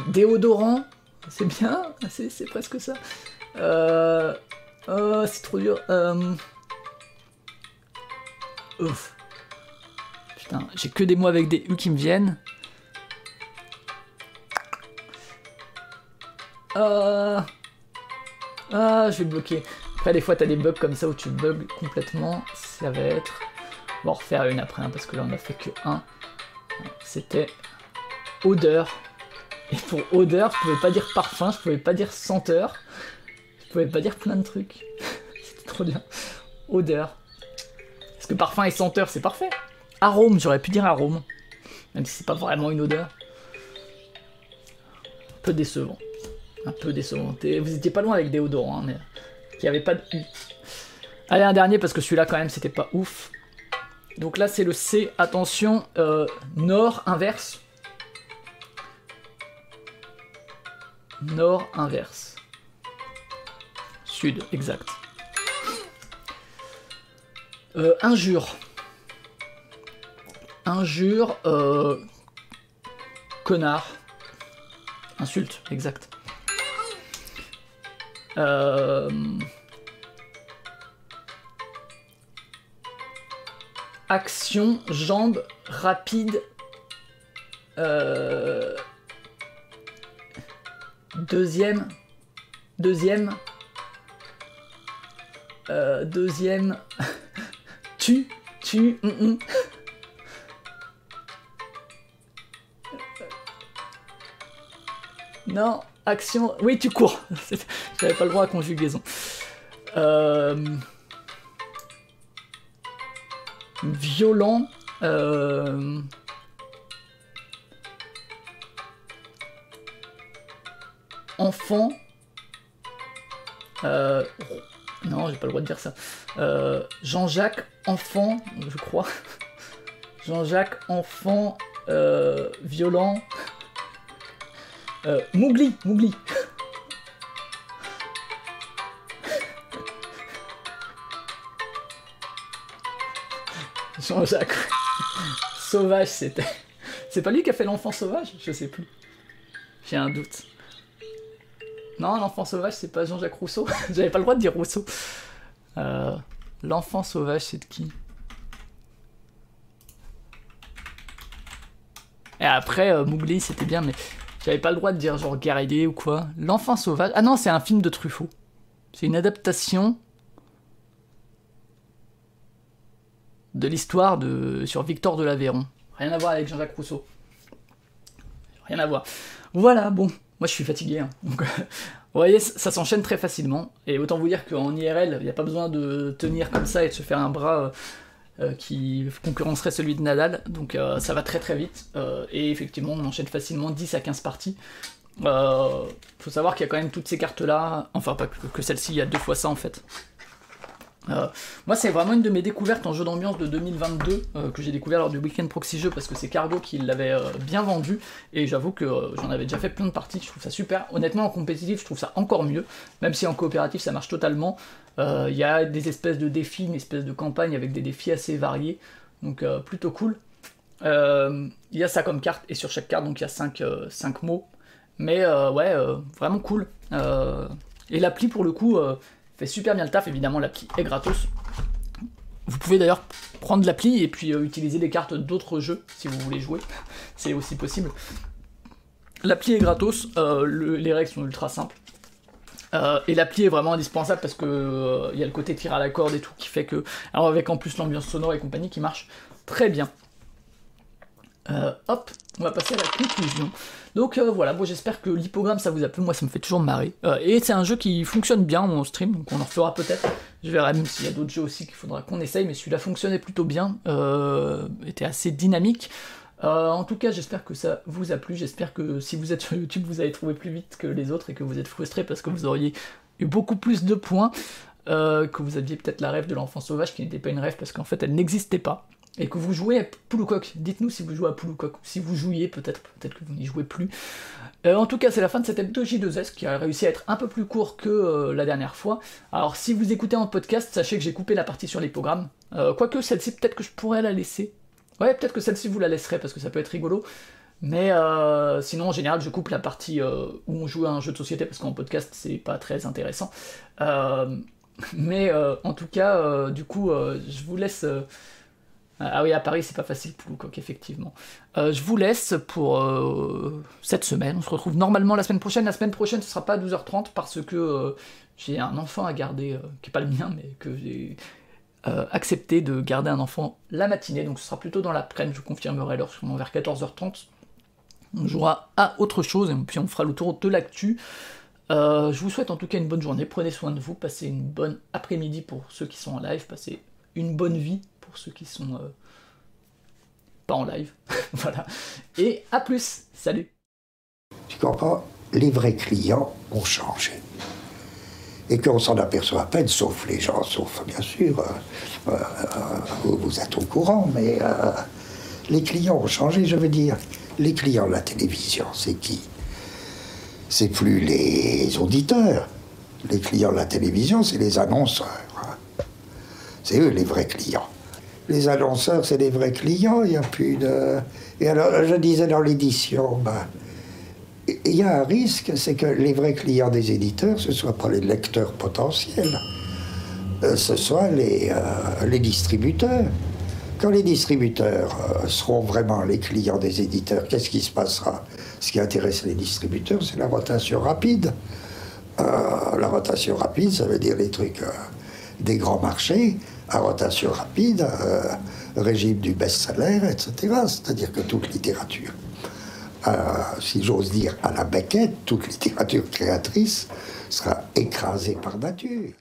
Déodorant. C'est bien, <laughs> c'est presque ça. Euh... Oh, c'est trop dur. Putain, j'ai que des mots avec des U qui me viennent. Ah, je vais bloquer. Après, des fois, t'as des bugs comme ça où tu bugs complètement. Ça va être... On va refaire une après, hein, parce que là, on a fait que un. C'était odeur. Et pour odeur, je pouvais pas dire parfum, je pouvais pas dire senteur, je pouvais pas dire plein de trucs. <laughs> C'était trop bien. Odeur. Parce que parfum et senteur, c'est parfait. Arôme, j'aurais pu dire arôme. Même si c'est pas vraiment une odeur. Un peu décevant. Un peu décevant. Vous étiez pas loin avec déodorant, hein, n'y avait pas de Allez, un dernier parce que celui-là, quand même, c'était pas ouf. Donc là, c'est le C. Attention, euh, nord inverse. Nord inverse. Sud, exact. Euh, injure. Injure. Euh, connard. Insulte, exact. Euh, action, jambe, rapide. Euh, deuxième. Deuxième. Euh, deuxième. <laughs> tu. Tu. mm, mm. Non, action. Oui, tu cours. <laughs> J'avais pas le droit à conjugaison. Euh... Violent. Euh... Enfant. Euh... Non, j'ai pas le droit de dire ça. Jean-Jacques, enfant, je crois. <laughs> Jean-Jacques, enfant, violent. Euh, Mougli, Mougli. Jean-Jacques. Sauvage, c'était. C'est pas lui qui a fait l'enfant sauvage? Je sais plus. J'ai un doute. Non, l'enfant sauvage, c'est pas Jean-Jacques Rousseau. <laughs> J'avais pas le droit de dire Rousseau. Euh, l'enfant sauvage, c'est de qui? Et après, euh, Mougli, c'était bien, mais j'avais pas le droit de dire genre Garridet ou quoi. L'enfant sauvage. Ah non, c'est un film de Truffaut. C'est une adaptation de l'histoire de sur Victor de l'Aveyron. Rien à voir avec Jean-Jacques Rousseau. Rien à voir. Voilà, bon. Moi, je suis fatigué. Hein. Donc, <laughs> vous voyez, ça s'enchaîne très facilement. Et autant vous dire qu'en IRL, il n'y a pas besoin de tenir comme ça et de se faire un bras euh, euh, qui concurrencerait celui de Nadal. Donc, euh, ça va très très vite. Euh, et effectivement, on enchaîne facilement 10 à 15 parties. Euh, faut savoir qu'il y a quand même toutes ces cartes-là. Enfin, pas que, celle-ci, il y a deux fois ça en fait. Euh, moi, c'est vraiment une de mes découvertes en jeu d'ambiance de 2022 euh, que j'ai découvert lors du Weekend Proxy Jeu parce que c'est Cargo qui l'avait bien vendu et j'avoue que j'en avais déjà fait plein de parties. Je trouve ça super. Honnêtement, en compétitif, je trouve ça encore mieux. Même si en coopératif, ça marche totalement. Il y a des espèces de défis, une espèce de campagne avec des défis assez variés. Donc, plutôt cool. Il y a ça comme carte et sur chaque carte, donc il y a 5 mots mais euh, ouais, euh, vraiment cool. Euh, et l'appli, pour le coup, fait super bien le taf. Évidemment, l'appli est gratos. Vous pouvez d'ailleurs prendre l'appli et puis utiliser les cartes d'autres jeux si vous voulez jouer. <laughs> C'est aussi possible. L'appli est gratos, les règles sont ultra simples. et l'appli est vraiment indispensable parce que il y a le côté tir à la corde et tout qui fait que, alors avec en plus l'ambiance sonore et compagnie qui marche très bien. Hop, on va passer à la conclusion. Donc euh, voilà, bon, j'espère que l'hypogramme ça vous a plu, moi ça me fait toujours marrer. Euh, et c'est un jeu qui fonctionne bien en stream, donc on en refera peut-être. Je verrai même s'il y a d'autres jeux aussi qu'il faudra qu'on essaye, mais celui-là fonctionnait plutôt bien, euh, était assez dynamique. en tout cas, j'espère que ça vous a plu. J'espère que si vous êtes sur YouTube, vous avez trouvé plus vite que les autres et que vous êtes frustré parce que vous auriez eu beaucoup plus de points. que vous aviez peut-être la rêve de l'enfant sauvage qui n'était pas une rêve parce qu'en fait elle n'existait pas et que vous jouez à Pouloucoq. Dites-nous si vous jouez à Pouloucoq, si vous jouiez, peut-être peut-être que vous n'y jouez plus. Euh, en tout cas, c'est la fin de cette hebdo J2S qui a réussi à être un peu plus court que euh, la dernière fois. Alors, si vous écoutez en podcast, sachez que j'ai coupé la partie sur l'hypogramme. Euh, quoique celle-ci, peut-être que je pourrais la laisser. Ouais, peut-être que celle-ci vous la laisserez parce que ça peut être rigolo. Mais sinon, en général, je coupe la partie où on joue à un jeu de société parce qu'en podcast, c'est pas très intéressant. <laughs> mais en tout cas, du coup, je vous laisse ah oui, à Paris, c'est pas facile pour Loucoq, effectivement. Euh, je vous laisse pour euh, cette semaine. On se retrouve normalement la semaine prochaine. La semaine prochaine, ce sera pas à 12h30 parce que euh, j'ai un enfant à garder, qui est pas le mien, mais que j'ai accepté de garder un enfant la matinée. Donc ce sera plutôt dans l'après-midi, je confirmerai l'heure, sûrement vers 14h30. On jouera à autre chose et puis on fera le tour de l'actu. je vous souhaite en tout cas une bonne journée. Prenez soin de vous. Passez une bonne après-midi pour ceux qui sont en live. Passez une bonne vie pour ceux qui sont euh, pas en live. <laughs> voilà. Et à plus. Salut. Tu comprends? Les vrais clients ont changé. Et qu'on s'en aperçoit à peine, sauf les gens, sauf bien sûr, euh, euh, vous, êtes au courant, mais les clients ont changé, je veux dire. Les clients de la télévision, c'est qui? C'est plus les auditeurs. Les clients de la télévision, c'est les annonceurs. C'est eux les vrais clients les annonceurs, c'est des vrais clients, il n'y a plus de... Et alors, je disais dans l'édition, ben, il y a un risque, c'est que les vrais clients des éditeurs, ce ne soient pas les lecteurs potentiels, euh, ce soient les, euh, les distributeurs. Quand les distributeurs euh, seront vraiment les clients des éditeurs, qu'est-ce qui se passera? Ce qui intéresse les distributeurs, c'est la rotation rapide. la rotation rapide, ça veut dire les trucs des grands marchés à rotation rapide, euh, régime du best-seller, etc. C'est-à-dire que toute littérature, euh, si j'ose dire à la baquette, toute littérature créatrice sera écrasée par nature.